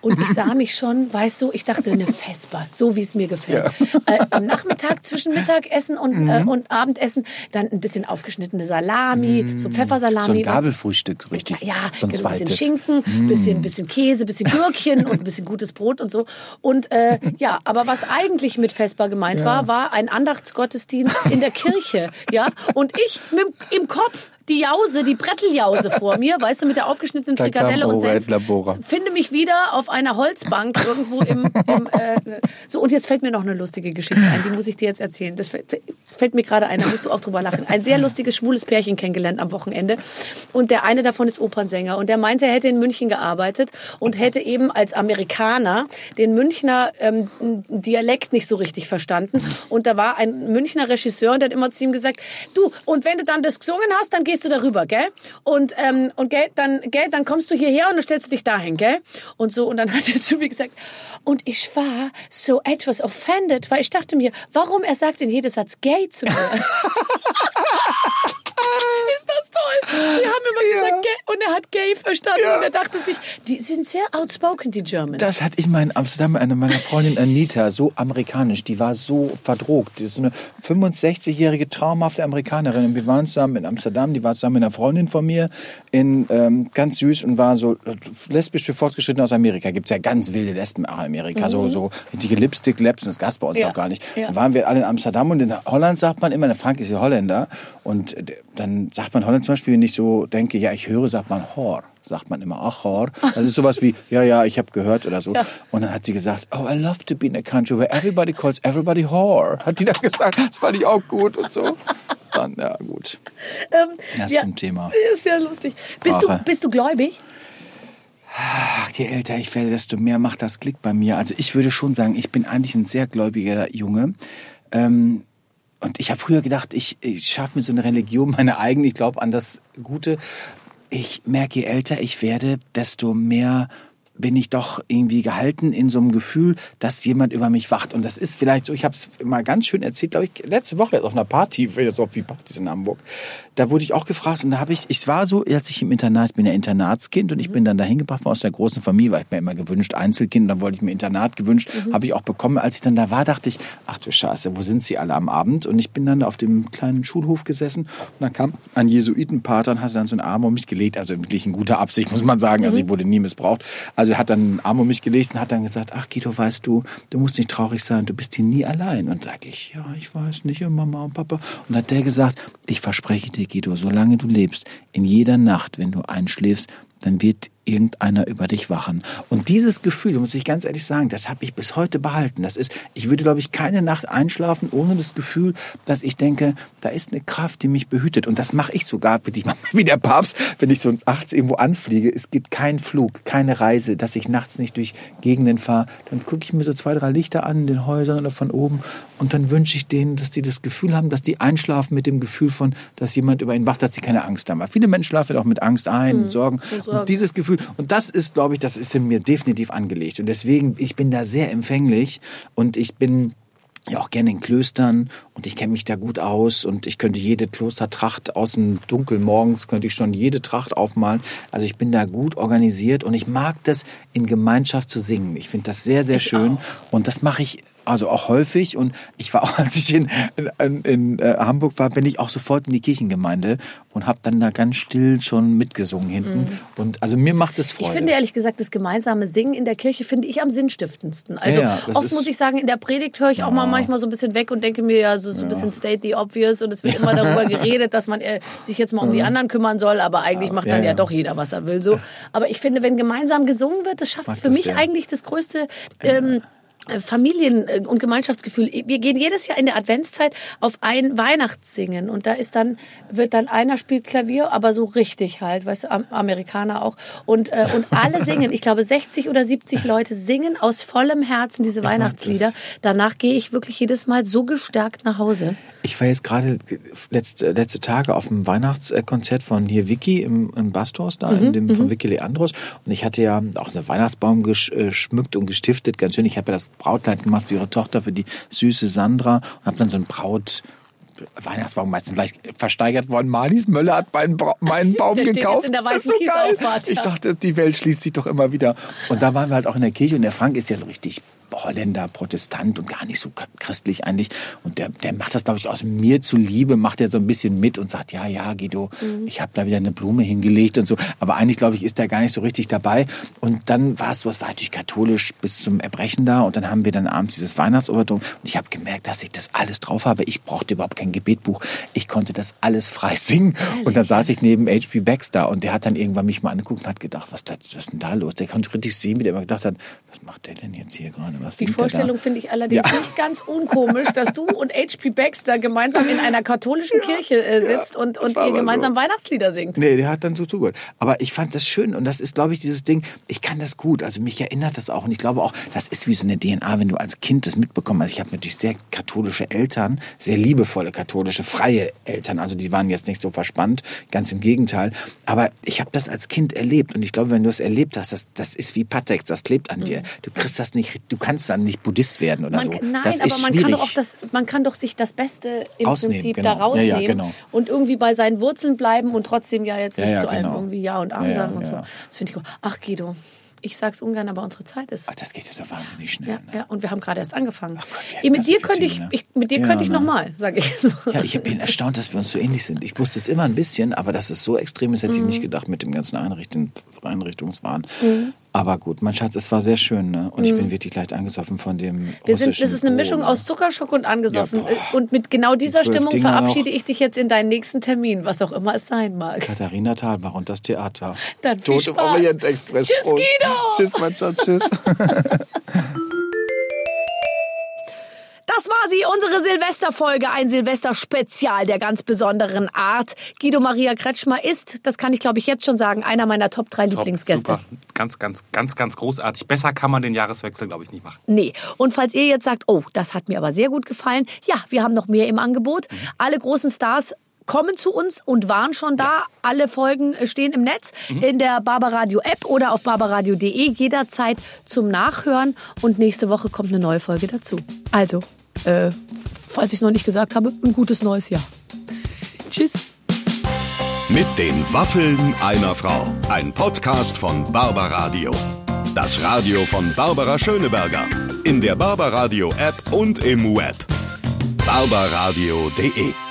Speaker 2: Und ich sah mich schon, weißt du, ich dachte, eine Vesper, so wie es mir gefällt. Äh, am Nachmittag zwischen Mittagessen und,
Speaker 4: Mhm.
Speaker 2: äh, und Abendessen dann ein bisschen aufgeschnittene Salami, so Pfeffersalami.
Speaker 4: So ein Gabelfrühstück, richtig.
Speaker 2: ja,
Speaker 4: so ein
Speaker 2: genau, ein bisschen
Speaker 4: zweites.
Speaker 2: Schinken, bisschen, bisschen Käse, bisschen Gürkchen und ein bisschen gutes Brot und so. Und äh, ja, aber was eigentlich mit Vesper gemeint war, war ein Andachtsgottesdienst in der Kirche. Ja, und ich mit, im Kopf die Jause, die Bretteljause vor mir, weißt du, mit der aufgeschnittenen
Speaker 4: Da
Speaker 2: Frikadelle und Senf. Finde mich wieder auf einer Holzbank irgendwo im, im äh, so und jetzt fällt mir noch eine lustige Geschichte ein, die muss ich dir jetzt erzählen. Das fällt, fällt mir gerade ein, da musst du auch drüber lachen. Ein sehr lustiges schwules Pärchen kennengelernt am Wochenende und der eine davon ist Opernsänger und der meinte, er hätte in München gearbeitet und hätte eben als Amerikaner den Münchner ähm, Dialekt nicht so richtig verstanden und da war ein Münchner Regisseur und der hat immer zu ihm gesagt, du und wenn du dann das gesungen hast, dann gehst du darüber, gell? Und ähm, und gell, dann gell, dann kommst du hierher und dann stellst du dich dahin, gell? Und so und dann hat er zu mir gesagt, und ich war so etwas offended, weil ich dachte mir, warum er sagt in jedem Satz gay zu mir? Ist das toll? Die haben immer gesagt gay und er hat gay verstanden und er dachte sich, die sind sehr outspoken, die Germans.
Speaker 4: Das hatte ich mal in Amsterdam mit einer meiner Freundin Anita, so amerikanisch, die war so verdrogt. Die ist so eine 65-jährige traumhafte Amerikanerin. Und wir waren zusammen in Amsterdam, die war zusammen mit einer Freundin von mir, in, ähm, ganz süß und war so äh, lesbisch für Fortgeschrittene aus Amerika. Gibt's ja ganz wilde Lesben in Amerika, so, so richtige Lipstick-Labs, das gab's bei uns
Speaker 2: Mhm. Ja.
Speaker 4: doch gar nicht.
Speaker 2: Ja.
Speaker 4: Dann waren wir alle in Amsterdam und in Holland sagt man immer, der Frank ist ja Holländer und äh, dann sagt man Holland zum Beispiel, wenn ich so denke, ja, ich höre, sagt man Hor. Sagt man immer, ach, Hor. Das ist sowas wie, ja, ja, ich habe gehört oder so.
Speaker 2: Ja.
Speaker 4: Und dann hat sie gesagt, oh, I love to be in a country where everybody calls everybody whore. Hat die dann gesagt, das fand ich auch gut und so. Dann, ja, gut.
Speaker 2: Ähm,
Speaker 4: Das
Speaker 2: ja,
Speaker 4: zum Thema.
Speaker 2: Ist ja lustig. Bist du, bist du gläubig?
Speaker 4: Ach, je älter ich werde, desto mehr macht das Klick bei mir. Also ich würde schon sagen, ich bin eigentlich ein sehr gläubiger Junge. Ähm, und ich habe früher gedacht, ich, ich schaffe mir so eine Religion, meine eigene, ich glaube an das Gute. Ich merke, je älter ich werde, desto mehr bin ich doch irgendwie gehalten in so einem Gefühl, dass jemand über mich wacht. Und das ist vielleicht so, ich habe es mal ganz schön erzählt, glaube ich, letzte Woche auf einer Party, jetzt auf wie Partys in Hamburg. Da wurde ich auch gefragt und da habe ich, ich war so, als ich im Internat, ich bin ja Internatskind und ich bin dann dahin gebracht worden aus der großen Familie, weil ich mir immer gewünscht, Einzelkind, und dann wollte ich mir Internat gewünscht, mhm. habe ich auch bekommen. Als ich dann da war, dachte ich, ach du Scheiße, wo sind sie alle am Abend? Und ich bin dann auf dem kleinen Schulhof gesessen und dann kam ein Jesuitenpater und hatte dann so einen Arm um mich gelegt, also wirklich in guter Absicht, muss man sagen, also ich wurde nie missbraucht. Also er hat dann einen Arm um mich gelegt und hat dann gesagt, ach Guido, weißt du, du musst nicht traurig sein, du bist hier nie allein. Und sag ich, ja, ich weiß nicht, Mama und Papa. Und hat der gesagt, ich verspreche dir, Guido, solange du lebst, in jeder Nacht, wenn du einschläfst, dann wird irgendeiner über dich wachen. Und dieses Gefühl, muss ich ganz ehrlich sagen, das habe ich bis heute behalten. Das ist, ich würde, glaube ich, keine Nacht einschlafen ohne das Gefühl, dass ich denke, da ist eine Kraft, die mich behütet. Und das mache ich sogar, bin ich wie der Papst, wenn ich so nachts irgendwo anfliege. Es gibt keinen Flug, keine Reise, dass ich nachts nicht durch Gegenden fahre. Dann gucke ich mir so zwei, drei Lichter an in den Häusern oder von oben und dann wünsche ich denen, dass die das Gefühl haben, dass die einschlafen mit dem Gefühl von, dass jemand über ihn wacht, dass sie keine Angst haben. Weil viele Menschen schlafen auch mit Angst ein, hm, und Sorgen. Und, Sorgen. und dieses Gefühl, und das ist, glaube ich, das ist in mir definitiv angelegt. Und deswegen, ich bin da sehr empfänglich und ich bin ja auch gerne in Klöstern und ich kenne mich da gut aus und ich könnte jede Klostertracht aus dem Dunkel morgens könnte ich schon jede Tracht aufmalen. Also ich bin da gut organisiert und ich mag das in Gemeinschaft zu singen. Ich finde das sehr sehr ich schön auch. und das mache ich also auch häufig. Und ich war auch, als ich in, in, in äh, Hamburg war, bin ich auch sofort in die Kirchengemeinde und habe dann da ganz still schon mitgesungen hinten. Mhm. Und also mir macht es Freude.
Speaker 2: Ich finde ehrlich gesagt, das gemeinsame Singen in der Kirche finde ich am sinnstiftendsten. Also ja, ja, oft muss ich sagen, in der Predigt höre ich auch mal manchmal so ein bisschen weg und denke mir ja so, so ein bisschen state the obvious und es wird immer darüber geredet, dass man äh, sich jetzt mal um die anderen kümmern soll, aber eigentlich macht dann ja, doch jeder, was er will. So. Aber ich finde, wenn gemeinsam gesungen wird, das schafft für das, mich eigentlich das größte ähm, äh, Familien- äh, und Gemeinschaftsgefühl. Wir gehen jedes Jahr in der Adventszeit auf ein Weihnachtssingen und da ist dann wird dann einer spielt Klavier, aber so richtig halt, weißt du, Amerikaner auch und äh, und alle singen. Ich glaube 60 oder 70 Leute singen aus vollem Herzen diese Weihnachtslieder. Danach gehe ich wirklich jedes Mal so gestärkt nach Hause.
Speaker 4: Ich war jetzt gerade letzte, letzte Tage auf dem Weihnachtskonzert von hier Vicky im, im Bastos da, mhm, in dem, von mhm. Vicky Leandros und ich hatte ja auch einen Weihnachtsbaum geschmückt und gestiftet, ganz schön. Ich habe ja das Brautkleid gemacht für ihre Tochter, für die süße Sandra und habe dann so ein Braut Weihnachtsbaum meistens vielleicht versteigert worden. Marlies Möller hat meinen, Bra meinen Baum gekauft. das ist so geil. Ich dachte, die Welt schließt sich doch immer wieder. Und da waren wir halt auch in der Kirche und der Frank ist ja so richtig Holländer, Protestant und gar nicht so christlich eigentlich. Und der, der macht das, glaube ich, aus mir zuliebe, macht er so ein bisschen mit und sagt, ja, ja, Guido, mhm. ich habe da wieder eine Blume hingelegt und so. Aber eigentlich, glaube ich, ist der gar nicht so richtig dabei. Und dann war es so, es war natürlich katholisch bis zum Erbrechen da. Und dann haben wir dann abends dieses Weihnachtsobertum. Und ich habe gemerkt, dass ich das alles drauf habe. Ich brauchte überhaupt kein Gebetbuch. Ich konnte das alles frei singen. Und dann saß ich neben H.P. Baxter und der hat dann irgendwann mich mal angeguckt und hat gedacht, was, was ist denn da los? Der konnte richtig sehen, wie der immer gedacht hat, was macht der denn jetzt hier gerade?
Speaker 2: Was Die Vorstellung finde ich allerdings ja. nicht ganz unkomisch, dass du und H.P. Baxter gemeinsam in einer katholischen ja, Kirche äh, sitzt ja, und, und ihr gemeinsam so. Weihnachtslieder singt.
Speaker 4: Nee, der hat dann so zugehört. Aber ich fand das schön und das ist, glaube ich, dieses Ding, ich kann das gut. Also mich erinnert das auch und ich glaube auch, das ist wie so eine DNA, wenn du als Kind das mitbekommst. Also ich habe natürlich sehr katholische Eltern, sehr liebevolle katholische, freie Eltern. Also die waren jetzt nicht so verspannt, ganz im Gegenteil. Aber ich habe das als Kind erlebt und ich glaube, wenn du es erlebt hast, das, das ist wie Patex, das klebt an dir. Du kriegst das nicht, du kannst dann nicht Buddhist werden oder
Speaker 2: man,
Speaker 4: so.
Speaker 2: Nein, das aber man kann, doch auch das, man kann doch sich das Beste im Ausnehmen, Prinzip genau. da rausnehmen ja, ja, genau. und irgendwie bei seinen Wurzeln bleiben und trotzdem ja jetzt nicht ja, zu allem genau. irgendwie Ja und Arm sagen und so. Das finde ich gut. Ach Guido, ich sag's ungern, aber unsere Zeit ist.
Speaker 4: Ach, das geht ja so wahnsinnig schnell.
Speaker 2: Ja, ne? ja und wir haben gerade erst angefangen. Gott, mit, dir könnte ich, ich, mit dir ja, könnte ich ne? nochmal, sage ich jetzt
Speaker 4: mal. Ja, ich bin erstaunt, dass wir uns so ähnlich sind. Ich wusste es immer ein bisschen, aber dass es so extrem ist, hätte mhm. ich nicht gedacht mit dem ganzen Einrichten, Einrichtungswahn. Mhm. Aber gut, mein Schatz, es war sehr schön, ne? Und mhm. ich bin wirklich leicht angesoffen von dem.
Speaker 2: Wir sind, das ist eine Mischung aus Zuckerschock und angesoffen. Ja, und mit genau dieser Stimmung Dinger verabschiede ich dich jetzt in deinen nächsten Termin, was auch immer es sein mag.
Speaker 4: Katharina Thalbach und das Theater.
Speaker 2: Dann viel Tote Spaß. Orient Express. Tschüss, Prost. Guido.
Speaker 4: Tschüss, mein Schatz, tschüss.
Speaker 2: Das war sie, unsere Silvesterfolge, ein Silvester-Spezial der ganz besonderen Art. Guido Maria Kretschmer ist, das kann ich glaube ich jetzt schon sagen, einer meiner Top 3 Lieblingsgäste.
Speaker 3: Super. Ganz, ganz, ganz, ganz großartig. Besser kann man den Jahreswechsel, glaube ich, nicht machen.
Speaker 2: Nee. Und falls ihr jetzt sagt, oh, das hat mir aber sehr gut gefallen, ja, wir haben noch mehr im Angebot. Alle großen Stars kommen zu uns und waren schon da. Alle Folgen äh, stehen im Netz in der Barbaradio App oder auf barbaradio.de jederzeit zum Nachhören und nächste Woche kommt eine neue Folge dazu. Also, äh, falls ich es noch nicht gesagt habe, ein gutes neues Jahr. Tschüss.
Speaker 1: Mit den Waffeln einer Frau. Ein Podcast von Barbaradio. Das Radio von Barbara Schöneberger. In der Barbaradio App und im Web. barbaradio.de